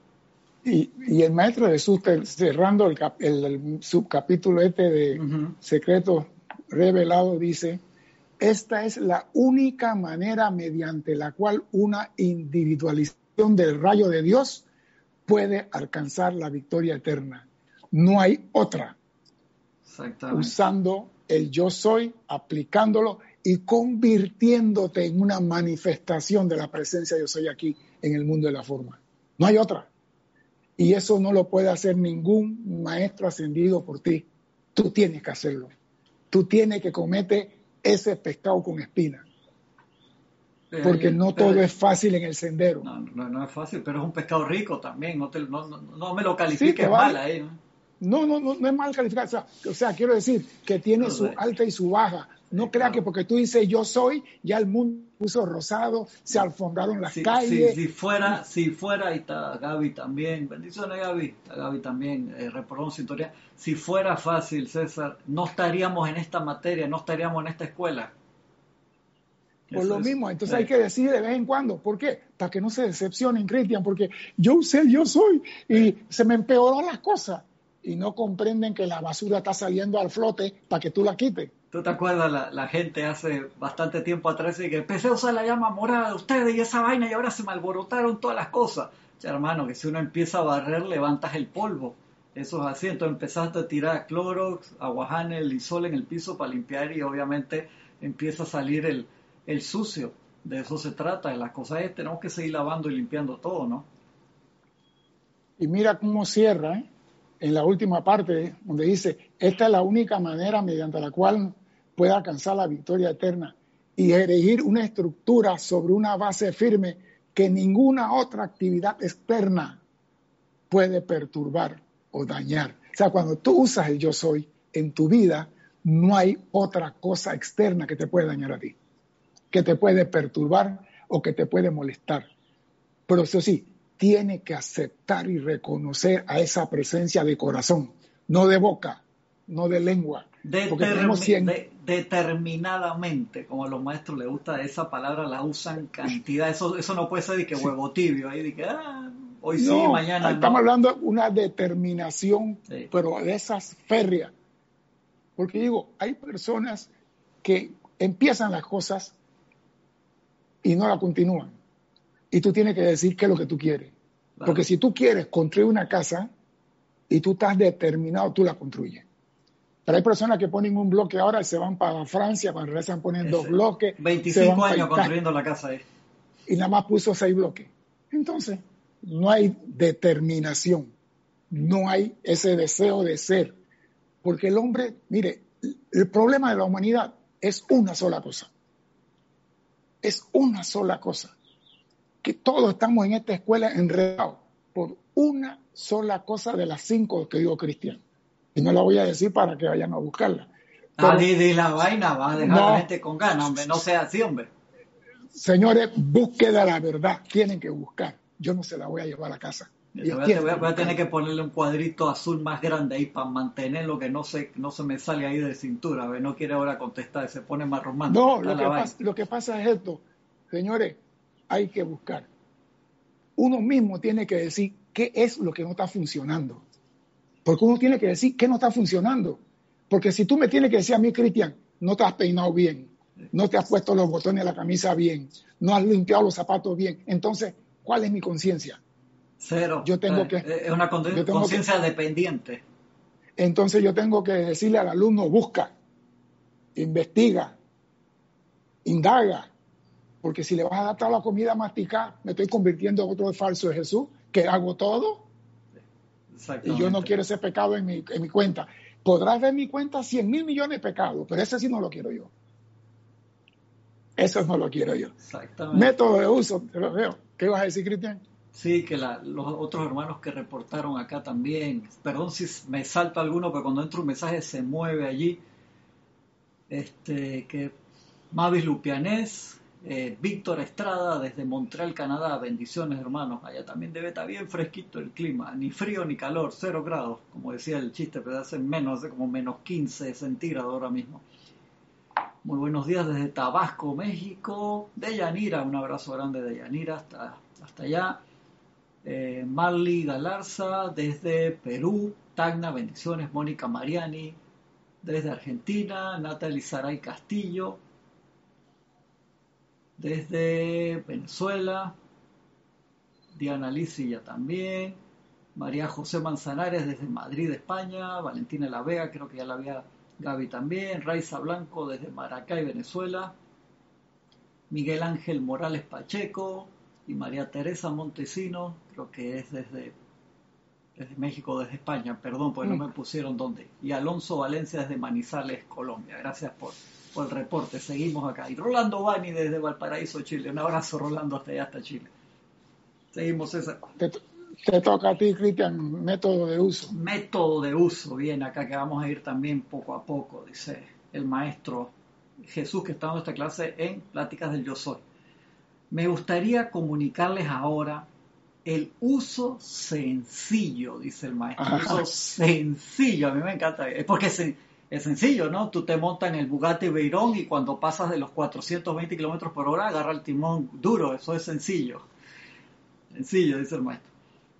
Y, y el Maestro Jesús, cerrando el, cap- el- el subcapítulo este de Ujú. secretos revelados, dice, esta es la única manera mediante la cual una individualización del rayo de Dios puede alcanzar la victoria eterna. No hay otra. Usando el yo soy, aplicándolo y convirtiéndote en una manifestación de la presencia yo soy aquí en el mundo de la forma. No hay otra. Y eso no lo puede hacer ningún maestro ascendido por ti. Tú tienes que hacerlo. Tú tienes que cometer ese pescado con espina. Porque no pero- todo es fácil en el sendero. No, no, no es fácil, pero es un pescado rico también. No, te- no, no- no me lo califiques mal ahí. ¿no? No, no, no, no es mal calificado. O sea, o sea, quiero decir que tiene su alta y su baja. No crea que porque tú dices yo soy, ya el mundo puso rosado, se alfombraron las Si, calles. si- si fuera, si fuera, ahí está Gaby también, bendiciones Gaby, está Gaby también, eh, sintonía. Si fuera fácil, César, no estaríamos en esta materia, no estaríamos en esta escuela. Por Eso lo es- mismo, entonces hay que decir de vez en cuando. ¿Por qué? Para que no se decepcionen, Cristian, porque yo usé yo soy y se me empeoró las cosas. Y no comprenden que la basura está saliendo al flote para que tú la quites. ¿Tú te acuerdas la, la gente hace bastante tiempo atrás y que empecé a usar la llama morada de ustedes y esa vaina y ahora se me alborotaron todas las cosas? Ya, hermano, que si uno empieza a barrer, levantas el polvo. Eso es así. Entonces empezaste a tirar Clorox, aguajane, lisol en el piso para limpiar y obviamente empieza a salir el, el sucio. De eso se trata. Las cosas es tenemos que seguir lavando y limpiando todo, ¿no? Y mira cómo cierra ¿eh? En la última parte, donde dice, esta es la única manera mediante la cual puede alcanzar la victoria eterna y erigir una estructura sobre una base firme que ninguna otra actividad externa puede perturbar o dañar. O sea, cuando tú usas el yo soy en tu vida, no hay otra cosa externa que te puede dañar a ti, que te puede perturbar o que te puede molestar. Pero eso sí, tiene que aceptar y reconocer a esa presencia de corazón, no de boca, no de lengua. Cien- de- determinadamente, como a los maestros les gusta esa palabra, la usan cantidad. Eso, eso no puede ser de que huevo tibio, ahí de que ah, hoy sí, mañana Estamos hablando de una determinación, pero de esas férreas. Porque digo, hay personas que empiezan las cosas y no la continúan. Y tú tienes que decir qué es lo que tú quieres. Porque si tú quieres construir una casa y tú estás determinado, tú la construyes. Pero hay personas que ponen un bloque ahora y se van para Francia, cuando regresan ponen dos bloques. 25 años construyendo la casa ahí. Y nada más puso seis bloques. Entonces, no hay determinación, no hay ese deseo de ser. Porque el hombre, mire, el problema de la humanidad es una sola cosa. Es una sola cosa. Que todos estamos en esta escuela enredados por una sola cosa de las cinco que digo cristiano. Y no la voy a decir para que vayan a buscarla. ah, di, la vaina, va a dejar a la gente con ganas, hombre. No sea así, hombre. Señores, búsqueda la verdad. Tienen que buscar. Yo no se la voy a llevar a casa. Voy a, voy, a, tener que ponerle un cuadrito azul más grande ahí para mantener lo que no se, no se me sale ahí de cintura. No quiere ahora contestar, se pone más romántico. No, lo que, pasa, lo que pasa es esto. Señores, hay que buscar. Uno mismo tiene que decir qué es lo que no está funcionando. Porque uno tiene que decir qué no está funcionando. Porque si tú me tienes que decir a mí, Cristian, no te has peinado bien, no te has puesto los botones de la camisa bien, no has limpiado los zapatos bien, entonces, ¿cuál es mi conciencia? Cero. Yo tengo que, es una conciencia dependiente. Entonces yo tengo que decirle al alumno, busca, investiga, indaga, porque si le vas a dar toda la comida masticada, me estoy convirtiendo en otro falso de Jesús, que hago todo. Y yo no quiero ese pecado en mi, en mi cuenta. Podrás ver mi cuenta 100 mil millones de pecados, pero ese sí no lo quiero yo. Eso no lo quiero yo. Exactamente. Método de uso, te lo veo. ¿Qué vas a decir, Cristian? Sí, que los otros hermanos que reportaron acá también. Perdón si me salta alguno, pero cuando entra un mensaje se mueve allí. Este, que Mavis Lupianés, eh, Víctor Estrada desde Montreal, Canadá. Bendiciones, hermanos. Allá también debe estar bien fresquito el clima. Ni frío ni calor, cero grados. Como decía el chiste, pero hace menos, hace como menos 15 centígrados ahora mismo. Muy buenos días desde Tabasco, México. De Yanira, un abrazo grande de Yanira hasta, hasta allá. Eh, Marley Galarza desde Perú. Tagna, bendiciones. Mónica Mariani desde Argentina. Natalie Saray Castillo desde Venezuela, Diana ya también, María José Manzanares desde Madrid, España, Valentina La Vega, creo que ya la había Gaby también, Raiza Blanco desde Maracay, Venezuela, Miguel Ángel Morales Pacheco y María Teresa Montesino, creo que es desde, desde México, desde España, perdón, porque no mm. me pusieron dónde, y Alonso Valencia desde Manizales, Colombia. Gracias por por el reporte. Seguimos acá. Y Rolando Bani desde Valparaíso, Chile. Un abrazo, Rolando, hasta allá, hasta Chile. Seguimos, César. Te, toca a ti, Cristian, método de uso. Método de uso, bien, acá que vamos a ir también poco a poco, dice el maestro Jesús que está dando esta clase en Pláticas del Yo Soy. Me gustaría comunicarles ahora el uso sencillo, dice el maestro. El uso sencillo, a mí me encanta. Es porque se, es sencillo, ¿no? Tú te montas en el Bugatti Veyron y cuando pasas de los 420 kilómetros por hora agarra el timón duro. Eso es sencillo. Sencillo, dice el maestro.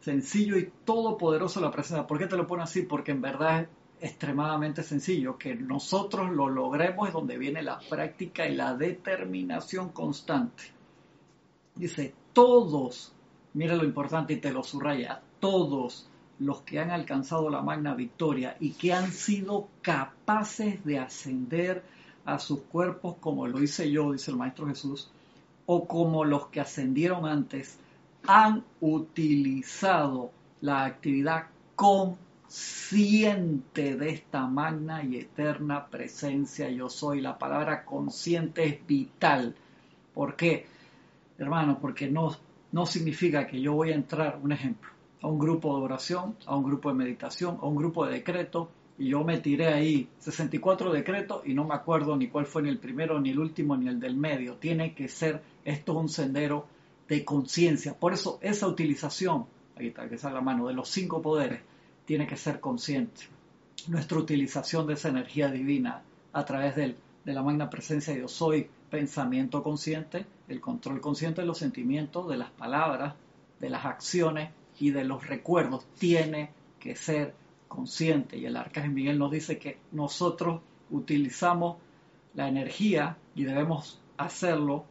Sencillo y todopoderoso la presencia. ¿Por qué te lo pone así? Porque en verdad es extremadamente sencillo. Que nosotros lo logremos es donde viene la práctica y la determinación constante. Dice, todos, mira lo importante y te lo subraya, todos los que han alcanzado la magna victoria y que han sido capaces de ascender a sus cuerpos como lo hice yo, dice el Maestro Jesús, o como los que ascendieron antes, han utilizado la actividad consciente de esta magna y eterna presencia yo soy. La palabra consciente es vital. ¿Por qué? Hermano, porque no, no significa que yo voy a entrar, un ejemplo, a un grupo de oración, a un grupo de meditación, a un grupo de decreto, y yo me tiré ahí 64 decretos y no me acuerdo ni cuál fue ni el primero, ni el último, ni el del medio. Tiene que ser esto un sendero de conciencia. Por eso esa utilización, ahí está, que está la mano, de los cinco poderes, tiene que ser consciente. Nuestra utilización de esa energía divina a través del de la magna presencia yo soy, pensamiento consciente, el control consciente de los sentimientos, de las palabras, de las acciones y de los recuerdos. Tiene que ser consciente. Y el Arcángel Miguel nos dice que nosotros utilizamos la energía y debemos hacerlo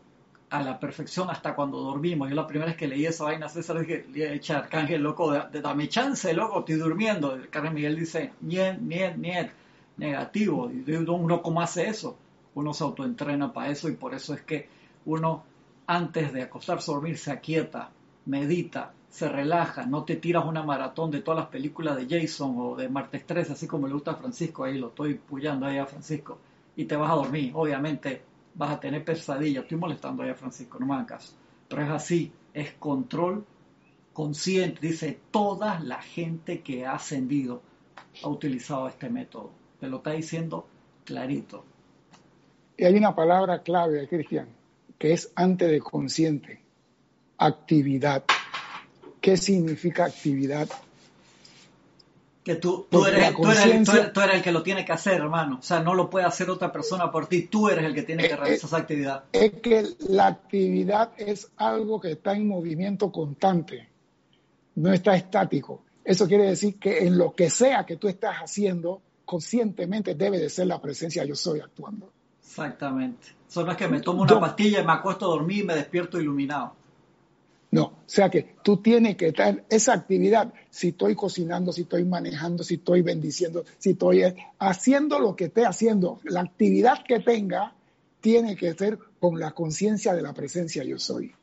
a la perfección hasta cuando dormimos. Yo la primera vez que leí esa vaina, César, dije, echa Arcángel, loco, de, dame chance, loco, estoy durmiendo. El Arcángel Miguel dice, niet, niet, niet, negativo. Y uno, ¿cómo hace eso? Uno se autoentrena para eso y por eso es que uno, antes de acostarse a dormir, se aquieta, medita, se relaja, no te tiras una maratón de todas las películas de Jason o de Martes 3, así como le gusta a Francisco, ahí lo estoy puyando ahí a Francisco, y te vas a dormir. Obviamente vas a tener pesadillas. Estoy molestando ahí a Francisco, no me hagan caso. Pero es así, es control consciente. Dice, toda la gente que ha ascendido ha utilizado este método. Te lo está diciendo clarito. Y hay una palabra clave, Cristian, que es antes de consciente. Actividad. ¿Qué significa actividad? que tú, tú, eres, tú, eres, tú, eres, el que lo tiene que hacer, hermano. O sea, no lo puede hacer otra persona por ti. Tú eres el que tiene que eh, realizar esa actividad. Es que la actividad es algo que está en movimiento constante, no está estático. Eso quiere decir que en lo que sea que tú estás haciendo, conscientemente debe de ser la presencia yo soy actuando. Exactamente. Eso no es que me tomo una pastilla y me acuesto a dormir y me despierto iluminado. O sea que tú tienes que estar esa actividad, si estoy cocinando, si estoy manejando, si estoy bendiciendo, si estoy haciendo lo que esté haciendo, la actividad que tenga tiene que ser con la conciencia de la presencia yo soy.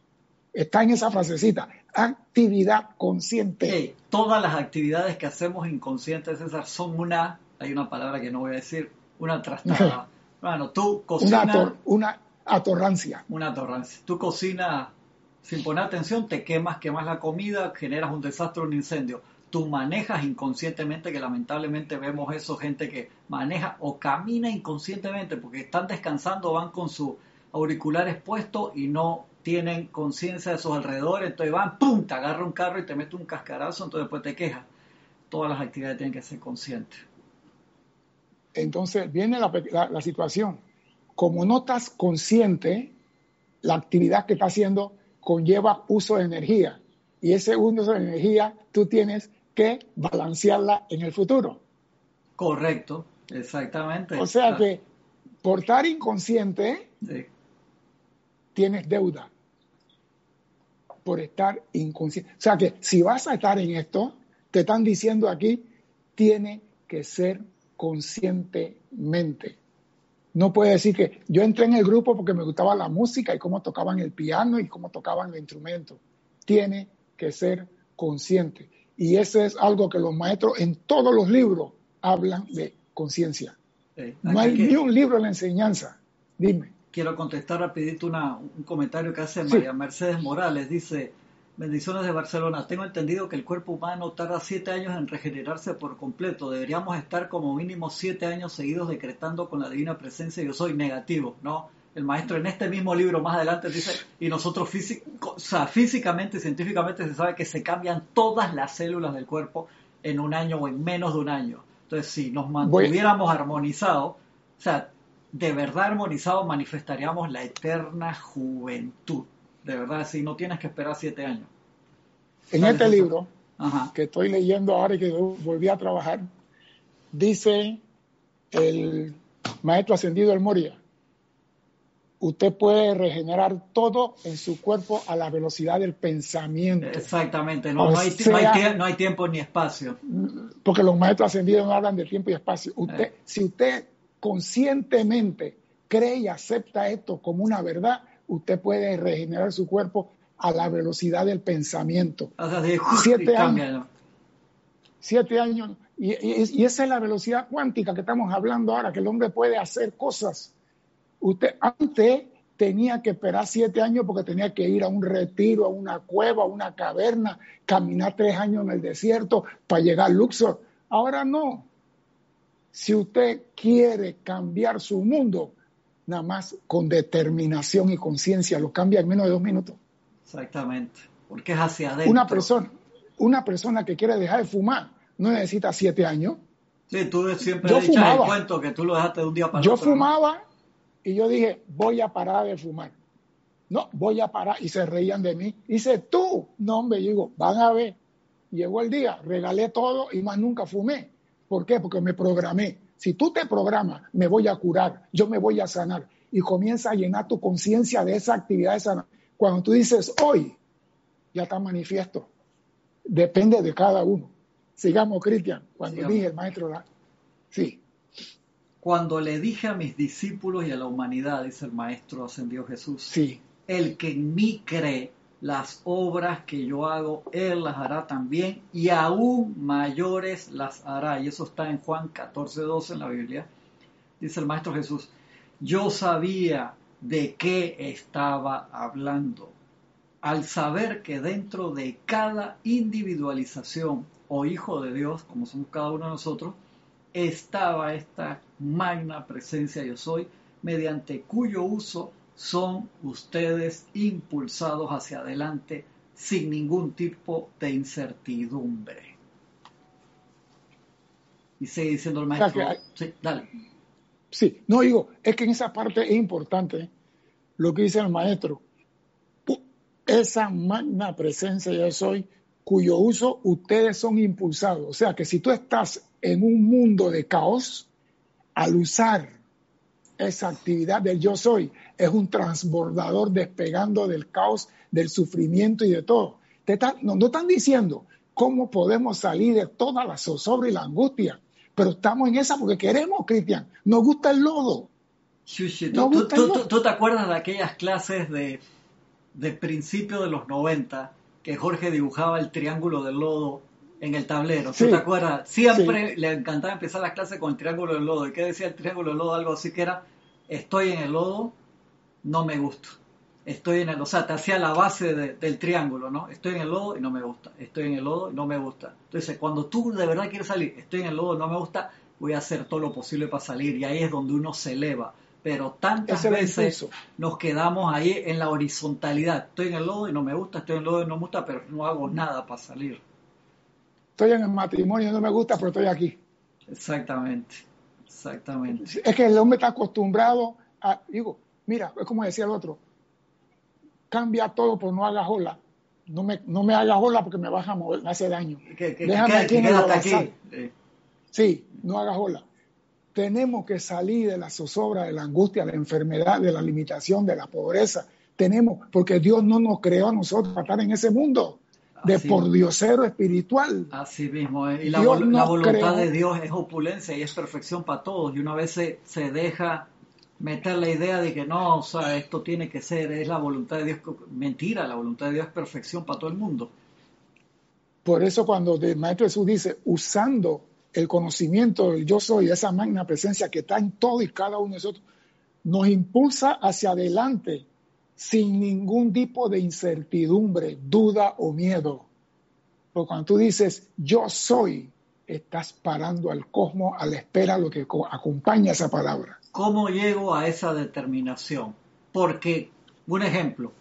Está en esa frasecita, actividad consciente. todas las actividades que hacemos inconscientes, César, son una, hay una palabra que no voy a decir, una trastada. bueno, tú cocinas... Una, una atorrancia. Una atorrancia. Tú cocinas sin poner atención, te quemas, quemas la comida, generas un desastre, un incendio. Tú manejas inconscientemente, que lamentablemente vemos eso, gente que maneja o camina inconscientemente porque están descansando, van con sus auriculares puestos y no tienen conciencia de sus alrededores, entonces van, ¡pum!, te agarra un carro y te mete un cascarazo, entonces después te quejas. Todas las actividades tienen que ser conscientes. Entonces viene la, situación. Como no estás consciente, la actividad que estás haciendo conlleva uso de energía y ese uso de energía tú tienes que balancearla en el futuro. Correcto, exactamente. O sea que por estar inconsciente tienes deuda. Por estar inconsciente. O sea que si vas a estar en esto, te están diciendo aquí, tiene que ser conscientemente. No puede decir que yo entré en el grupo porque me gustaba la música y cómo tocaban el piano y cómo tocaban el instrumento. Tiene que ser consciente. Y eso es algo que los maestros en todos los libros hablan de conciencia. no hay ni un libro en la enseñanza. Dime. Quiero contestar rapidito un comentario que hace María Mercedes Morales. Dice, Bendiciones de Barcelona. Tengo entendido que el cuerpo humano tarda siete años en regenerarse por completo. Deberíamos estar como mínimo siete años seguidos decretando con la divina presencia yo soy negativo, ¿no? El maestro en este mismo libro más adelante dice, y nosotros o sea, físicamente y científicamente se sabe que se cambian todas las células del cuerpo en un año o en menos de un año. Entonces, si nos mantuviéramos armonizados, o sea, de verdad armonizados, manifestaríamos la eterna juventud de verdad, si no tienes que esperar siete años. En este libro que estoy leyendo ahora y que volví a trabajar, dice el maestro ascendido del Moria, usted puede regenerar todo en su cuerpo a la velocidad del pensamiento. Exactamente, no, hay, tiempo ni espacio. Porque los maestros ascendidos no hablan de tiempo y espacio. Usted, eh. Si usted conscientemente cree y acepta esto como una verdad, usted puede regenerar su cuerpo a la velocidad del pensamiento. siete años. Siete años. Y, esa es la velocidad cuántica que estamos hablando ahora, que el hombre puede hacer cosas. Usted antes tenía que esperar siete años porque tenía que ir a un retiro, a una cueva, a una caverna, caminar tres años en el desierto para llegar a Luxor. Ahora no. Si usted quiere cambiar su mundo, nada más con determinación y conciencia, lo cambia en menos de dos minutos. Exactamente, porque es hacia adentro. Una persona, una persona que quiere dejar de fumar no necesita siete años. Sí, tú siempre yo fumaba. el cuento que tú lo dejaste de un día para yo otro. Fumaba, Y yo dije, voy a parar de fumar. No, voy a parar. Y se reían de mí. Dice, tú, no, hombre, yo digo, van a ver. Llegó el día, regalé todo y más nunca fumé. ¿Por qué? Porque me programé. Si tú te programas, me voy a curar, yo me voy a sanar. Y comienza a llenar tu conciencia de esa actividad de sanar. Cuando tú dices hoy, ya está manifiesto. Depende de cada uno. Sigamos, Cristian, cuando dije el maestro. Sí. Cuando le dije a mis discípulos y a la humanidad, dice el maestro ascendió Jesús, sí. el que en mí cree, las obras que yo hago, él las hará también y aún mayores las hará. Y eso está en Juan 14, 12 en la Biblia. Dice el maestro Jesús, yo sabía de qué estaba hablando al saber que dentro de cada individualización o hijo de Dios, como somos cada uno de nosotros, estaba esta magna presencia yo soy, mediante cuyo uso son ustedes impulsados hacia adelante sin ningún tipo de incertidumbre. Y sigue diciendo el maestro. sí, dale. Sí, no digo, es que en esa parte es importante lo que dice el maestro esa magna presencia yo soy, cuyo uso ustedes son impulsados. O sea que si tú estás en un mundo de caos, al usar esa actividad del yo soy, es un transbordador despegando del caos, del sufrimiento y de todo. Te no, están diciendo cómo podemos salir de toda la zozobra y la angustia, pero estamos en esa porque queremos, Cristian. Nos gusta el lodo. Sí, sí. ¿Tú, te acuerdas de aquellas clases de de principio de los 90 que Jorge dibujaba el triángulo del lodo en el tablero. ¿Tú te acuerdas? Siempre le encantaba empezar las clases con el triángulo del lodo. ¿Y qué decía el triángulo del lodo? Algo así que era, estoy en el lodo, no me gusta. Estoy en el, o sea, te hacía la base del triángulo, ¿no? Estoy en el lodo y no me gusta. Estoy en el lodo y no me gusta. Entonces, cuando tú de verdad quieres salir, estoy en el lodo y no me gusta, voy a hacer todo lo posible para salir. Y ahí es donde uno se eleva pero tantas veces nos quedamos ahí en la horizontalidad. Estoy en el lodo y no me gusta, estoy en el lodo y no me gusta, pero no hago nada para salir. Estoy en el matrimonio y no me gusta, pero estoy aquí. Exactamente, exactamente. Es que el hombre está acostumbrado a, digo, mira, es como decía el otro, cambia todo, pero no hagas hola. No me, no me hagas hola porque me vas a mover, me hace daño. Déjame aquí en el Sí, no hagas hola tenemos que salir de la zozobra, de la angustia, de la enfermedad, de la limitación, de la pobreza. Tenemos, porque Dios no nos creó a nosotros para estar en ese mundo de por diosero espiritual. Así mismo, eh. y la, voluntad de Dios es opulencia y es perfección para todos. Y una vez se, se, deja meter la idea de que no, o sea, esto tiene que ser, es la voluntad de Dios. Mentira, la voluntad de Dios es perfección para todo el mundo. Por eso cuando el Maestro Jesús dice, usando el conocimiento del yo soy, esa magna presencia que está en todo y cada uno de nosotros, nos impulsa hacia adelante sin ningún tipo de incertidumbre, duda o miedo. Porque cuando tú dices yo soy, estás parando al cosmos a la espera de lo que acompaña esa palabra. ¿Cómo llego a esa determinación? Porque, un ejemplo,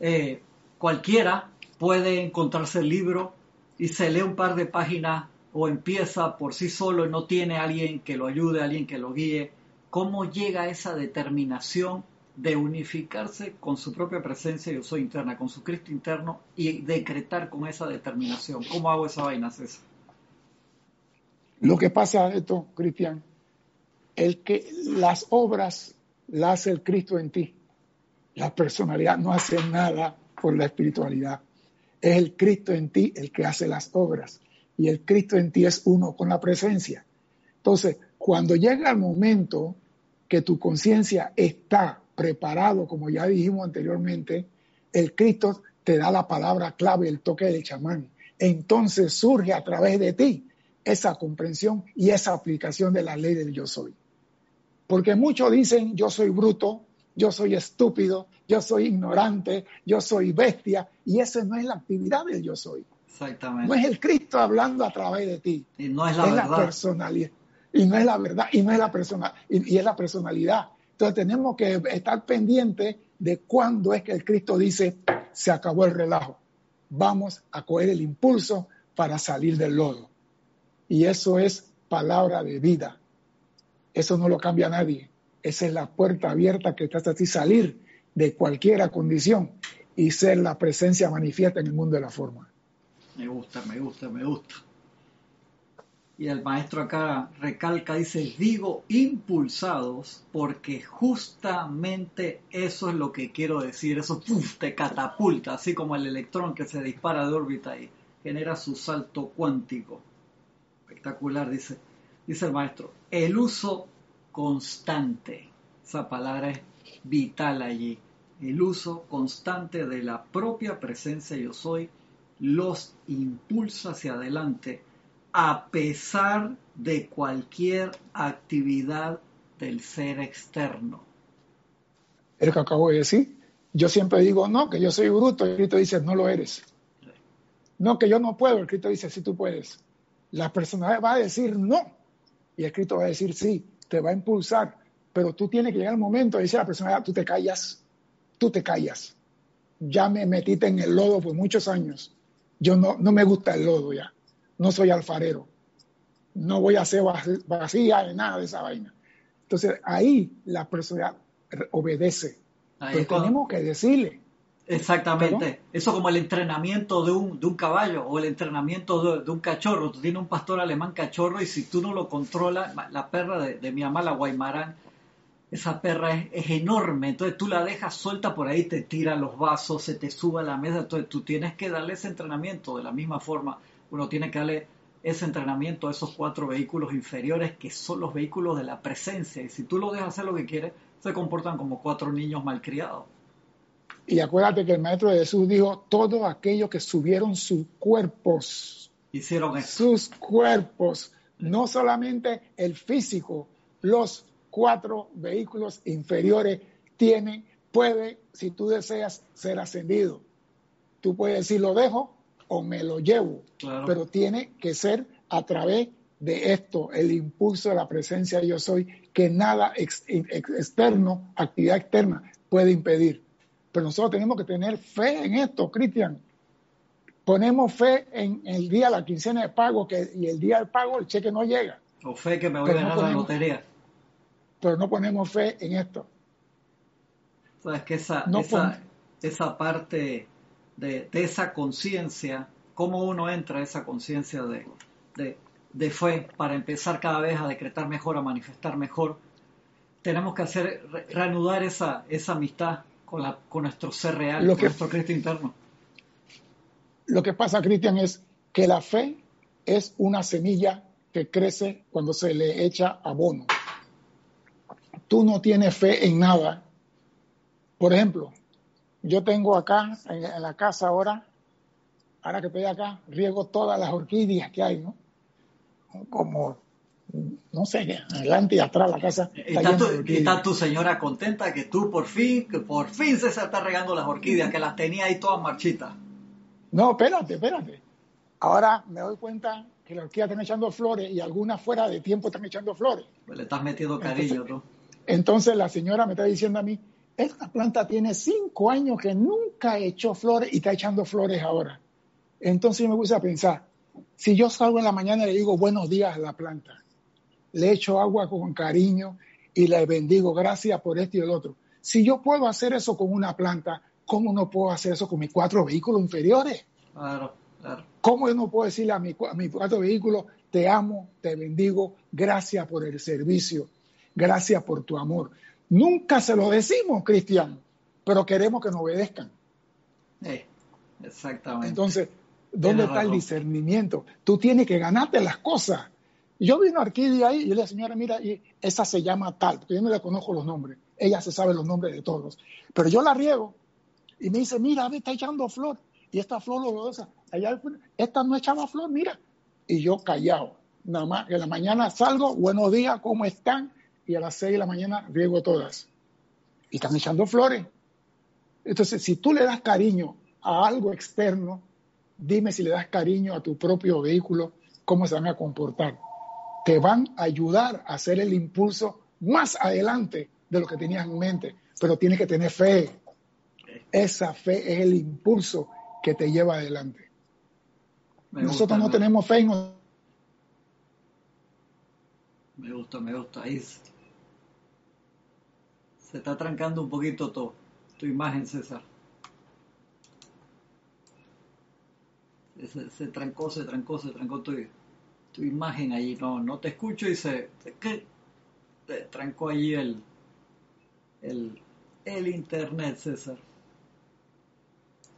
eh, cualquiera puede encontrarse el libro y se lee un par de páginas o empieza por sí solo y no tiene alguien que lo ayude, alguien que lo guíe, ¿cómo llega a esa determinación de unificarse con su propia presencia yo soy interna, con su Cristo interno y decretar con esa determinación? ¿Cómo hago esa vaina, César? Lo que pasa esto, Cristian, el que las obras las hace el Cristo en ti. La personalidad no hace nada por la espiritualidad. Es el Cristo en ti el que hace las obras y el Cristo en ti es uno con la presencia. Entonces, cuando llega el momento que tu conciencia está preparado, como ya dijimos anteriormente, el Cristo te da la palabra clave, el toque del chamán. Entonces surge a través de ti esa comprensión y esa aplicación de la ley del yo soy. Porque muchos dicen yo soy bruto, yo soy estúpido, yo soy ignorante, yo soy bestia, y esa no es la actividad del yo soy. Exactamente. No es el Cristo hablando a través de ti. Y no es la verdad. la personalidad. Y no es la verdad, y no es la persona, y, es la personalidad. Entonces tenemos que estar pendientes de cuándo es que el Cristo dice, se acabó el relajo. Vamos a coger el impulso para salir del lodo. Y eso es palabra de vida. Eso no lo cambia nadie. esa es la puerta abierta que te hace a ti salir de cualquier condición y ser la presencia manifiesta en el mundo de la forma. Me gusta, me gusta, me gusta. Y el maestro acá recalca, dice, digo impulsados porque justamente eso es lo que quiero decir, eso te catapulta, así como el electrón que se dispara de órbita y genera su salto cuántico. Espectacular, dice, dice el maestro. El uso constante, esa palabra es vital allí, el uso constante de la propia presencia yo soy los impulsa hacia adelante a pesar de cualquier actividad del ser externo. El que acabo de decir, yo siempre digo, no, que yo soy bruto, el Cristo dice, no lo eres. No, que yo no puedo, el Cristo dice, sí tú puedes. La persona va a decir no, y el Cristo va a decir sí, te va a impulsar, pero tú tienes que llegar al momento a la persona, tú te callas, tú te callas. Ya me metiste en el lodo por muchos años. Yo no, no me gusta el lodo ya no soy alfarero, no voy a hacer vacía de nada de esa vaina. Entonces ahí la persona obedece. pero tenemos que decirle. Exactamente. Eso como el entrenamiento de un, de un caballo o el entrenamiento de, un cachorro. Tú tienes un pastor alemán cachorro y si tú no lo controlas, la perra de, mi mamá, la Guaymarán, esa perra es, es, enorme. Entonces tú la dejas suelta por ahí, te tira los vasos, se te sube a la mesa. Entonces tú tienes que darle ese entrenamiento de la misma forma uno tiene que darle ese entrenamiento a esos cuatro vehículos inferiores que son los vehículos de la presencia. Y si tú lo dejas hacer lo que quiere, se comportan como cuatro niños malcriados. Y acuérdate que el Maestro de Jesús dijo, todos aquellos que subieron sus cuerpos, hicieron sus cuerpos, no solamente el físico, los cuatro vehículos inferiores tienen, puede, si tú deseas, ser ascendido. Tú puedes decir, lo dejo, o me lo llevo, pero tiene que ser a través de esto, el impulso de la presencia yo soy, que nada externo, actividad externa, puede impedir. Pero nosotros tenemos que tener fe en esto, Cristian. Ponemos fe en el día de la quincena de pago que, y el día del pago el cheque no llega. O fe que me voy a ganar la lotería. Pero no ponemos fe en esto. Sabes que esa, esa, esa parte de, esa conciencia, cómo uno entra a esa conciencia de, de, fe para empezar cada vez a decretar mejor, a manifestar mejor. Tenemos que hacer, reanudar esa, esa amistad con, la, con nuestro ser real, con nuestro Cristo interno. Lo que pasa, Cristian, es que la fe es una semilla que crece cuando se le echa abono. Tú no tienes fe en nada. Por ejemplo, yo tengo acá, en, la casa ahora, ahora que estoy acá, riego todas las orquídeas que hay, ¿no? Como, no sé, adelante y atrás la casa. Está, tu, está, tu, señora contenta que tú por fin, que por fin se está regando las orquídeas, que las tenía ahí todas marchitas. No, espérate, espérate. Ahora me doy cuenta que las orquídeas están echando flores y algunas fuera de tiempo están echando flores. Pues le estás metiendo cariño, ¿no? Entonces la señora me está diciendo a mí, esta planta tiene cinco años que nunca echó flores y está echando flores ahora. Entonces yo me puse a pensar, si yo salgo en la mañana y le digo buenos días a la planta, le echo agua con cariño y le bendigo, gracias por esto y el otro. Si yo puedo hacer eso con una planta, ¿cómo no puedo hacer eso con mis cuatro vehículos inferiores? Claro, claro. ¿Cómo yo no puedo decirle a, mi, a mis cuatro vehículos, te amo, te bendigo, gracias por el servicio, gracias por tu amor? Nunca se lo decimos, Cristian, pero queremos que nos obedezcan. exactamente. Entonces, ¿dónde está el discernimiento? Tú tienes que ganarte las cosas. Yo vi una orquídea ahí y le dije, señora, mira, y esa se llama tal, porque yo no le conozco los nombres. Ella se sabe los nombres de todos. Pero yo la riego y me dice, mira, está echando flor. Y esta flor olorosa, allá, esta no echaba flor, mira. Y yo callado. Nada más, en la mañana salgo, buenos días, ¿cómo están? Y a las 6 de la mañana riego todas. Y están echando flores. Entonces, si tú le das cariño a algo externo, dime si le das cariño a tu propio vehículo, cómo se van a comportar. Te van a ayudar a hacer el impulso más adelante de lo que tenías en mente, pero tienes que tener fe. Esa fe es el impulso que te lleva adelante. Nosotros no tenemos fe en me gusta, me gusta. Ahí se está trancando un poquito tu, tu imagen, César. Se, trancó, se trancó, se trancó tu, tu imagen allí. No, no te escucho y se, ¿qué? te trancó allí el, el, el internet, César.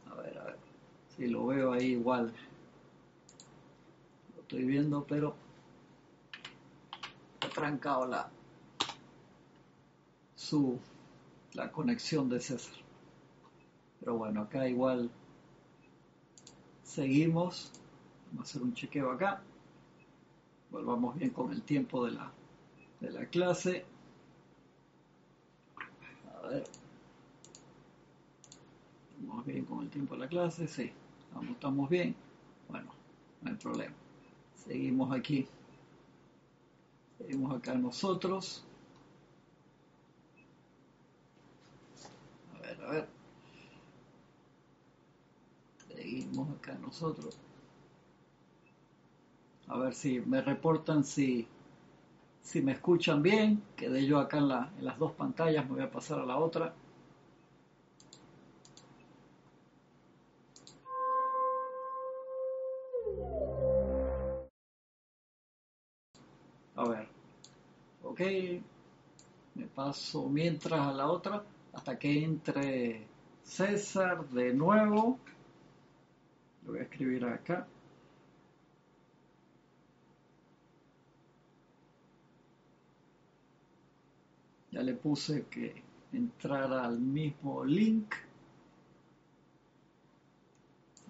A ver, a ver. Si lo veo ahí igual. Lo estoy viendo, pero ha trancado la su la conexión de César. Pero bueno, acá igual seguimos. Vamos a hacer un chequeo acá. Volvamos bien con el tiempo de la, de la clase. A ver. Vamos bien con el tiempo de la clase. Sí, estamos, estamos bien. Bueno, no hay problema. Seguimos aquí. Seguimos acá nosotros. A ver. Seguimos acá nosotros. A ver si me reportan si, si me escuchan bien. Quedé yo acá en, en las dos pantallas. Me voy a pasar a la otra. A ver. Ok. Me paso mientras a la otra hasta que entre César de nuevo. Lo voy a escribir acá. Ya le puse que entrara al mismo link.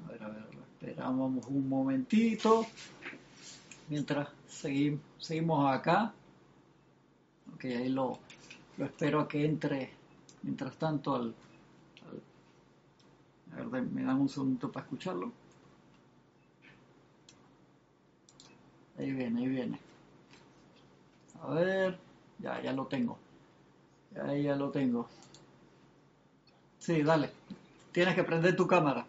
A ver, a ver, esperamos un momentito. Mientras seguimos, seguimos acá. Ok, ahí lo, lo espero a que entre mientras tanto al, a ver, me dan un segundo para escucharlo. Ahí viene, ahí viene. A ver, ya, ya lo tengo. Ya, ya lo tengo. Sí, dale. Tienes que prender tu cámara.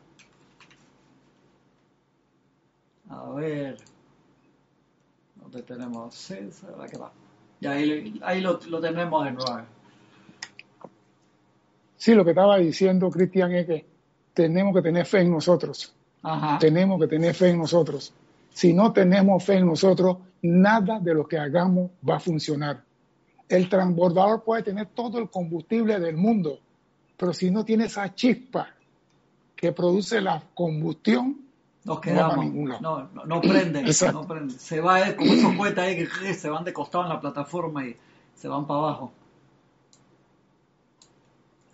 A ver. ¿Dónde tenemos? César, que va. Ya ahí, ahí lo, lo tenemos de nuevo. Sí, lo que estaba diciendo Cristian es que tenemos que tener fe en nosotros. Tenemos que tener fe en nosotros. Si no tenemos fe en nosotros, nada de lo que hagamos va a funcionar. El transbordador puede tener todo el combustible del mundo, pero si no tiene esa chispa que produce la combustión, nos quedamos. No, no, no, prende, no prende. Se va como esos cohetes ahí que se van de costado en la plataforma y se van para abajo.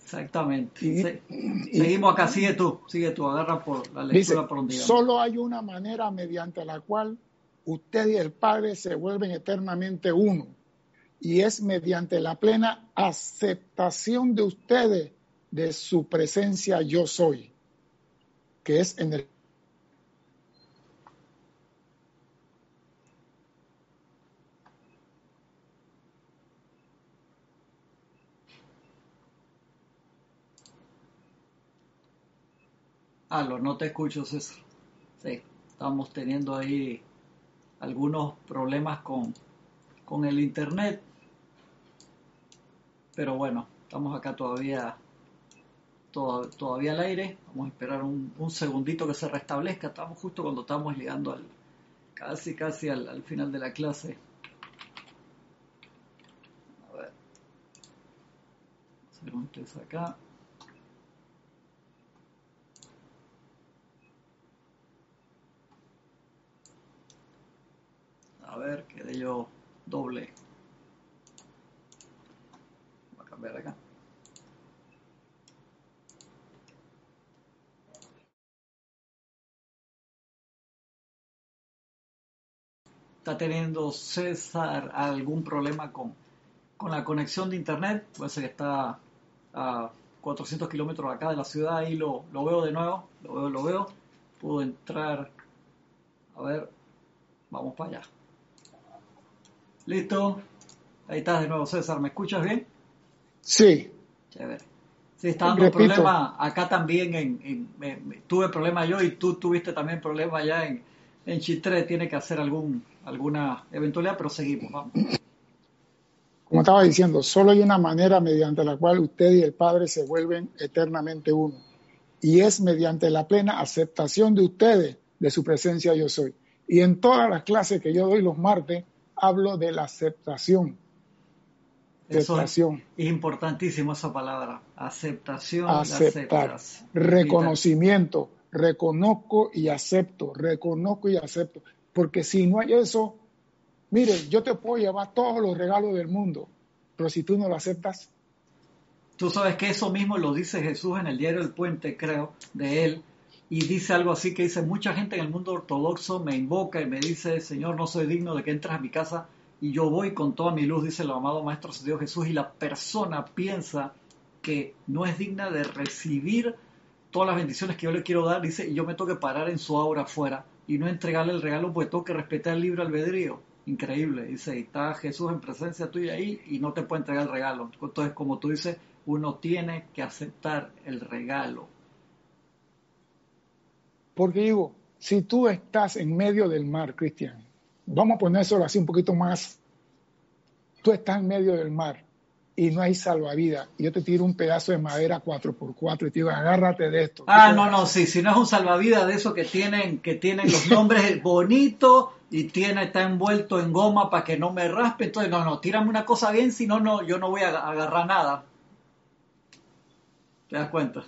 Exactamente. Seguimos acá, sigue tú, sigue tú, agarra por la lectura por Solo hay una manera mediante la cual usted y el Padre se vuelven eternamente uno, y es mediante la plena aceptación de ustedes de su presencia yo soy, que es en el Aló, no te escucho, César. Sí, estamos teniendo ahí algunos problemas con, con el internet. Pero bueno, estamos acá todavía todavía al aire. Vamos a esperar un, segundito que se restablezca. Estamos justo cuando estamos llegando al casi casi al, al final de la clase. A ver. Un test acá. A ver, quedé yo doble. Voy a cambiar acá. ¿Está teniendo César algún problema con, con la conexión de internet? Puede ser que está a 400 kilómetros acá de la ciudad, ahí lo, lo veo de nuevo, lo veo, lo veo. Puedo entrar, a ver, vamos para allá. Listo. Ahí estás de nuevo, César. ¿Me escuchas bien? Sí. Chévere. Sí, está dando problema acá también. En, tuve problema yo y tú tuviste también problema allá en, en Chitré. Tiene que hacer algún, alguna eventualidad, pero seguimos. Vamos. Como estaba diciendo, solo hay una manera mediante la cual usted y el Padre se vuelven eternamente uno. Y es mediante la plena aceptación de ustedes de su presencia yo soy. Y en todas las clases que yo doy los martes, hablo de la aceptación. aceptación. Es, importantísimo esa palabra, aceptación. Aceptar, reconocimiento, reconozco y acepto, reconozco y acepto. Porque si no hay eso, mire, yo te puedo llevar todos los regalos del mundo, pero si tú no lo aceptas. Tú sabes que eso mismo lo dice Jesús en el diario El Puente, creo, de él, y dice algo así que dice, mucha gente en el mundo ortodoxo me invoca y me dice, Señor, no soy digno de que entres a mi casa, y yo voy con toda mi luz, dice el amado Maestro Dios Jesús, y la persona piensa que no es digna de recibir todas las bendiciones que yo le quiero dar, dice, y yo me tengo que parar en su aura afuera y no entregarle el regalo porque tengo que respetar el libre albedrío. Increíble, dice, y está Jesús en presencia tuya ahí y no te puede entregar el regalo. Entonces, como tú dices, uno tiene que aceptar el regalo. Porque digo, si tú estás en medio del mar, Cristian, vamos a ponérselo así un poquito más, tú estás en medio del mar y no hay salvavidas, y yo te tiro un pedazo de madera 4x4 y te digo, agárrate de esto. Ah, no, no, sí, si no es un salvavidas de esos que tienen, que tienen los nombres bonitos y tiene, está envuelto en goma para que no me raspe, entonces no, no, tírame una cosa bien, si no, no, yo no voy a agarrar nada. ¿Te das cuenta?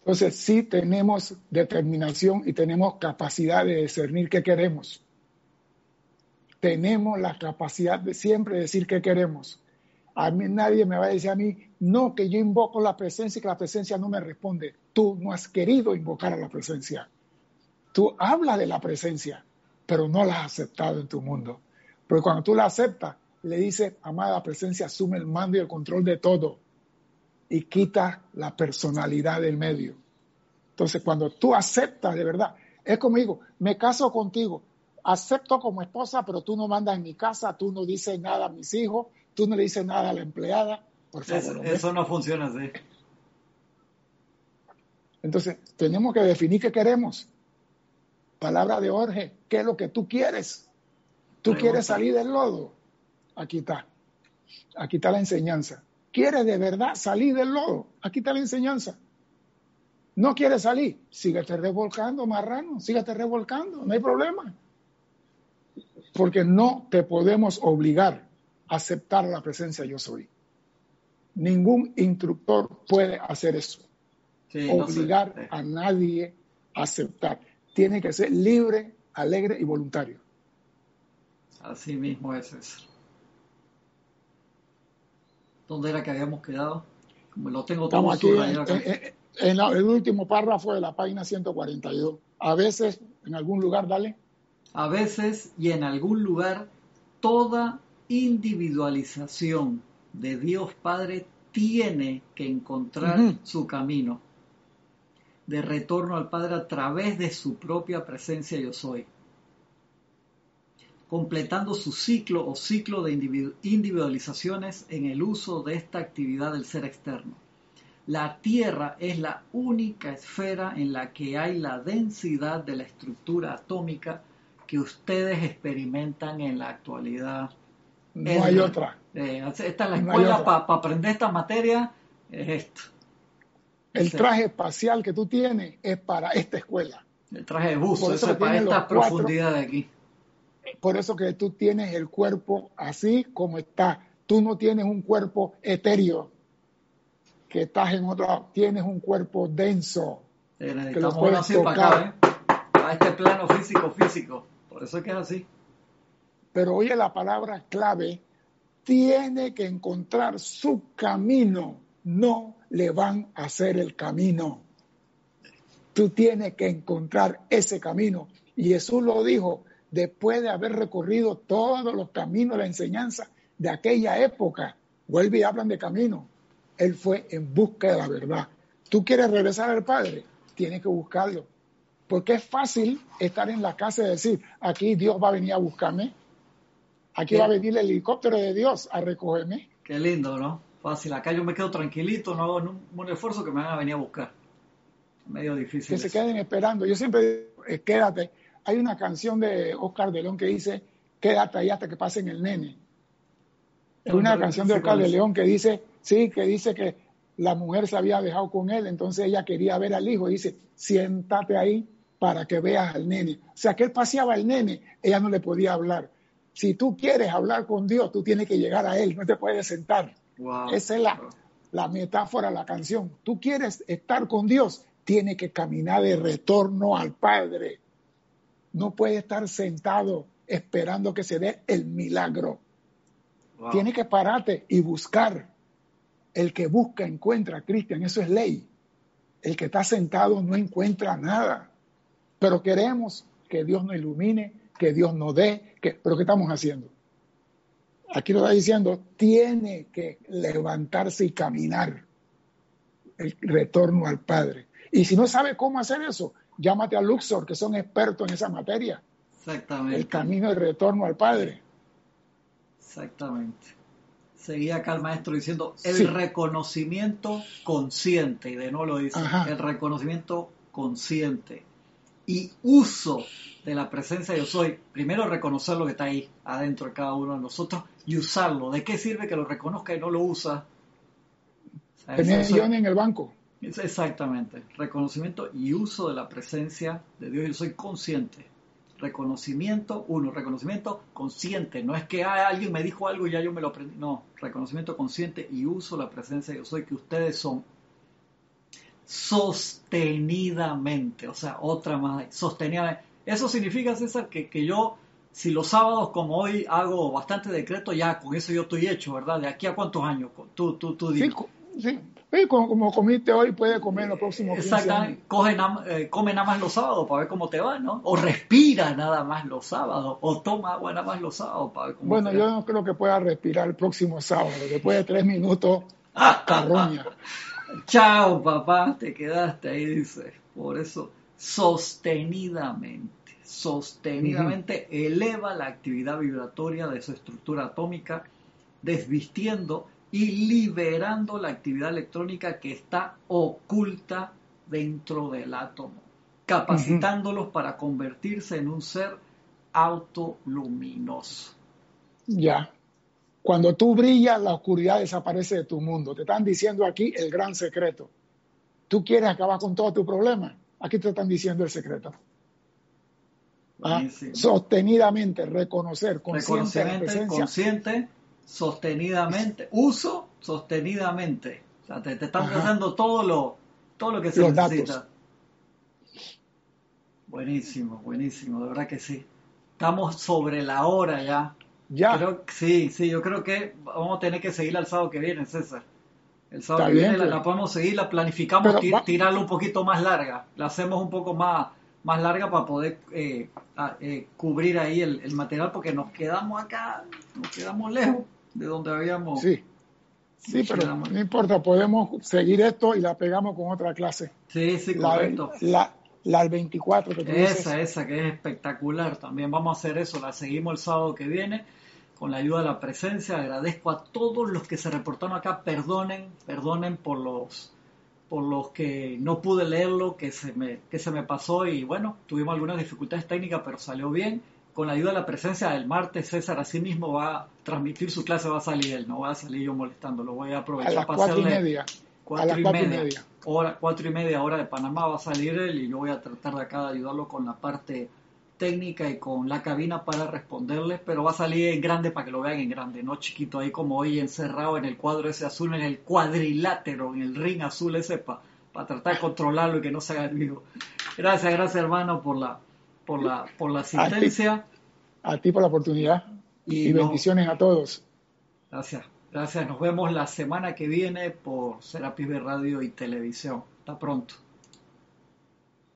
Entonces sí tenemos determinación y tenemos capacidad de discernir qué queremos. Tenemos la capacidad de siempre decir qué queremos a mí nadie me va a decir a mí, no, que yo invoco la presencia y que la presencia no me responde. Tú no has querido invocar a la presencia. Tú hablas de la presencia, pero no la has aceptado en tu mundo. Porque cuando tú la aceptas, le dices, amada presencia, asume el mando y el control de todo y quita la personalidad del medio. Entonces, cuando tú aceptas de verdad, es como digo, me caso contigo, acepto como esposa, pero tú no mandas en mi casa, tú no dices nada a mis hijos, tú no le dices nada a la empleada, por favor. Eso, no funciona así. Entonces, tenemos que definir qué queremos. Palabra de Jorge, ¿qué es lo que tú quieres? ¿Tú quieres salir del lodo? Aquí está. Aquí está la enseñanza. ¿Quieres de verdad salir del lodo? Aquí está la enseñanza. ¿No quieres salir? Síguete revolcando, marrano. Síguete revolcando. No hay problema. Porque no te podemos obligar aceptar la presencia yo soy. Ningún instructor puede hacer eso. Obligar a nadie a aceptar. Tiene que ser libre, alegre y voluntario. Así mismo es eso. ¿Dónde era que habíamos quedado? Como lo tengo todo aquí en, el último párrafo de la página 142. A veces, en algún lugar, dale. A veces y en algún lugar, toda individualización de Dios Padre tiene que encontrar su camino de retorno al Padre a través de su propia presencia yo soy, completando su ciclo o ciclo de individualizaciones en el uso de esta actividad del ser externo. La Tierra es la única esfera en la que hay la densidad de la estructura atómica que ustedes experimentan en la actualidad no hay otra. Eh, esta es la escuela para aprender esta materia, es esto. El traje espacial que tú tienes es para esta escuela. El traje de buzo, eso es para esta profundidad de aquí. Por eso que tú tienes el cuerpo así como está. Tú no tienes un cuerpo etéreo, que estás en otro tienes un cuerpo denso. que lo puedes tocar. Para, acá, ¿eh? para este plano físico, físico. Por eso es que es así pero oye la palabra clave, tiene que encontrar su camino, no le van a hacer el camino. Tú tienes que encontrar ese camino. Y Jesús lo dijo después de haber recorrido todos los caminos de la enseñanza de aquella época. Vuelve y hablan de camino. Él fue en busca de la verdad. ¿Tú quieres regresar al Padre? Tienes que buscarlo. Porque es fácil estar en la casa y decir, aquí Dios va a venir a buscarme. Aquí va a venir el helicóptero de Dios a recogerme. Qué lindo, ¿no? Fácil. Acá yo me quedo tranquilito, no hago un, esfuerzo que me van a venir a buscar. Medio difícil. Que se queden esperando. Yo siempre digo, eh, quédate. Hay una canción de Oscar de León que dice, quédate ahí hasta que pasen el nene. Es una canción de Oscar de León que dice, sí, que dice que la mujer se había dejado con él, entonces ella quería ver al hijo y dice, siéntate ahí para que veas al nene. O sea, que él paseaba al nene, ella no le podía hablar. Si tú quieres hablar con Dios, tú tienes que llegar a Él, no te puedes sentar. Esa es la, la metáfora, la canción. Tú quieres estar con Dios, tienes que caminar de retorno al Padre. No puedes estar sentado esperando que se dé el milagro. Tienes que pararte y buscar. El que busca encuentra, Cristian, eso es ley. El que está sentado no encuentra nada. Pero queremos que Dios nos ilumine, que Dios nos dé, que, pero ¿qué estamos haciendo? Aquí lo está diciendo, tiene que levantarse y caminar el retorno al Padre. Y si no sabe cómo hacer eso, llámate a Luxor, que son expertos en esa materia. Exactamente. El camino de retorno al Padre. Exactamente. Seguía acá el maestro diciendo el reconocimiento consciente, y de no lo dice, el reconocimiento consciente y uso de la presencia de yo soy, primero reconocer lo que está ahí adentro de cada uno de nosotros y usarlo. ¿De qué sirve que lo reconozca y no lo usa? Tener en el banco. Exactamente. Reconocimiento y uso de la presencia de Dios. Yo soy consciente. Reconocimiento, uno, reconocimiento consciente. No es que ah, alguien me dijo algo y ya yo me lo aprendí. No, reconocimiento consciente y uso de la presencia de yo soy que ustedes son sostenidamente. O sea, otra más, sostenidamente. Eso significa, César, que, que yo, si los sábados como hoy hago bastante decreto, ya con eso yo estoy hecho, ¿verdad? ¿De aquí a cuántos años? Tú, tú, tú Sí, sí. Como, comiste hoy, puede comer los próximos Exactamente. Coge eh, come nada más los sábados para ver cómo te va, ¿no? O respira nada más los sábados, o toma agua nada más los sábados para ver cómo bueno, te va. Bueno, yo no creo que pueda respirar el próximo sábado. Después de tres minutos, carroña. Chao, papá, te quedaste ahí, dice. Por eso, sostenidamente, sostenidamente eleva la actividad vibratoria de su estructura atómica, desvistiendo y liberando la actividad electrónica que está oculta dentro del átomo, capacitándolos para convertirse en un ser autoluminoso. Ya. Cuando tú brillas, la oscuridad desaparece de tu mundo. Te están diciendo aquí el gran secreto. Tú quieres acabar con todo tu problema. Aquí te están diciendo el secreto. ¿Ah? Sostenidamente, reconocer, consciente, consciente, sostenidamente, uso, sostenidamente. O sea, te, están dando todo lo, todo lo que se necesita. Buenísimo, buenísimo, de verdad que sí. Estamos sobre la hora ya. Ya. sí, sí, yo creo que vamos a tener que seguir el sábado que viene, César. El sábado que viene la, podemos seguir, la planificamos, tirarla un poquito más larga. La hacemos un poco más, más larga para poder eh, eh, cubrir ahí el, material, porque nos quedamos acá, nos quedamos lejos de donde habíamos. Sí, sí, pero no importa, podemos seguir esto y la pegamos con otra clase. Sí, sí, correcto. La, la, 24 que Esa, esa, que es espectacular. También vamos a hacer eso, la seguimos el sábado que viene con la ayuda de la presencia. Agradezco a todos los que se reportaron acá. Perdonen, perdonen por los por los que no pude leerlo, que se me, que se me pasó y bueno, tuvimos algunas dificultades técnicas, pero salió bien. Con la ayuda de la presencia del martes, César así mismo va a transmitir su clase, va a salir él, no va a salir yo molestando, lo voy a aprovechar a las cuatro y media. Cuatro, y, media, Hora, cuatro y media hora de Panamá va a salir él y yo voy a tratar de acá de ayudarlo con la parte técnica y con la cabina para responderles, pero va a salir en grande para que lo vean en grande, no chiquito ahí como hoy encerrado en el cuadro ese azul, en el cuadrilátero, en el ring azul ese para tratar de controlarlo y que no se haga vivo. Gracias, gracias hermano por la, por la, por la asistencia. A ti, por la oportunidad y, bendiciones a todos. Gracias, gracias. Nos vemos la semana que viene por Serapis Radio y Televisión. Hasta pronto.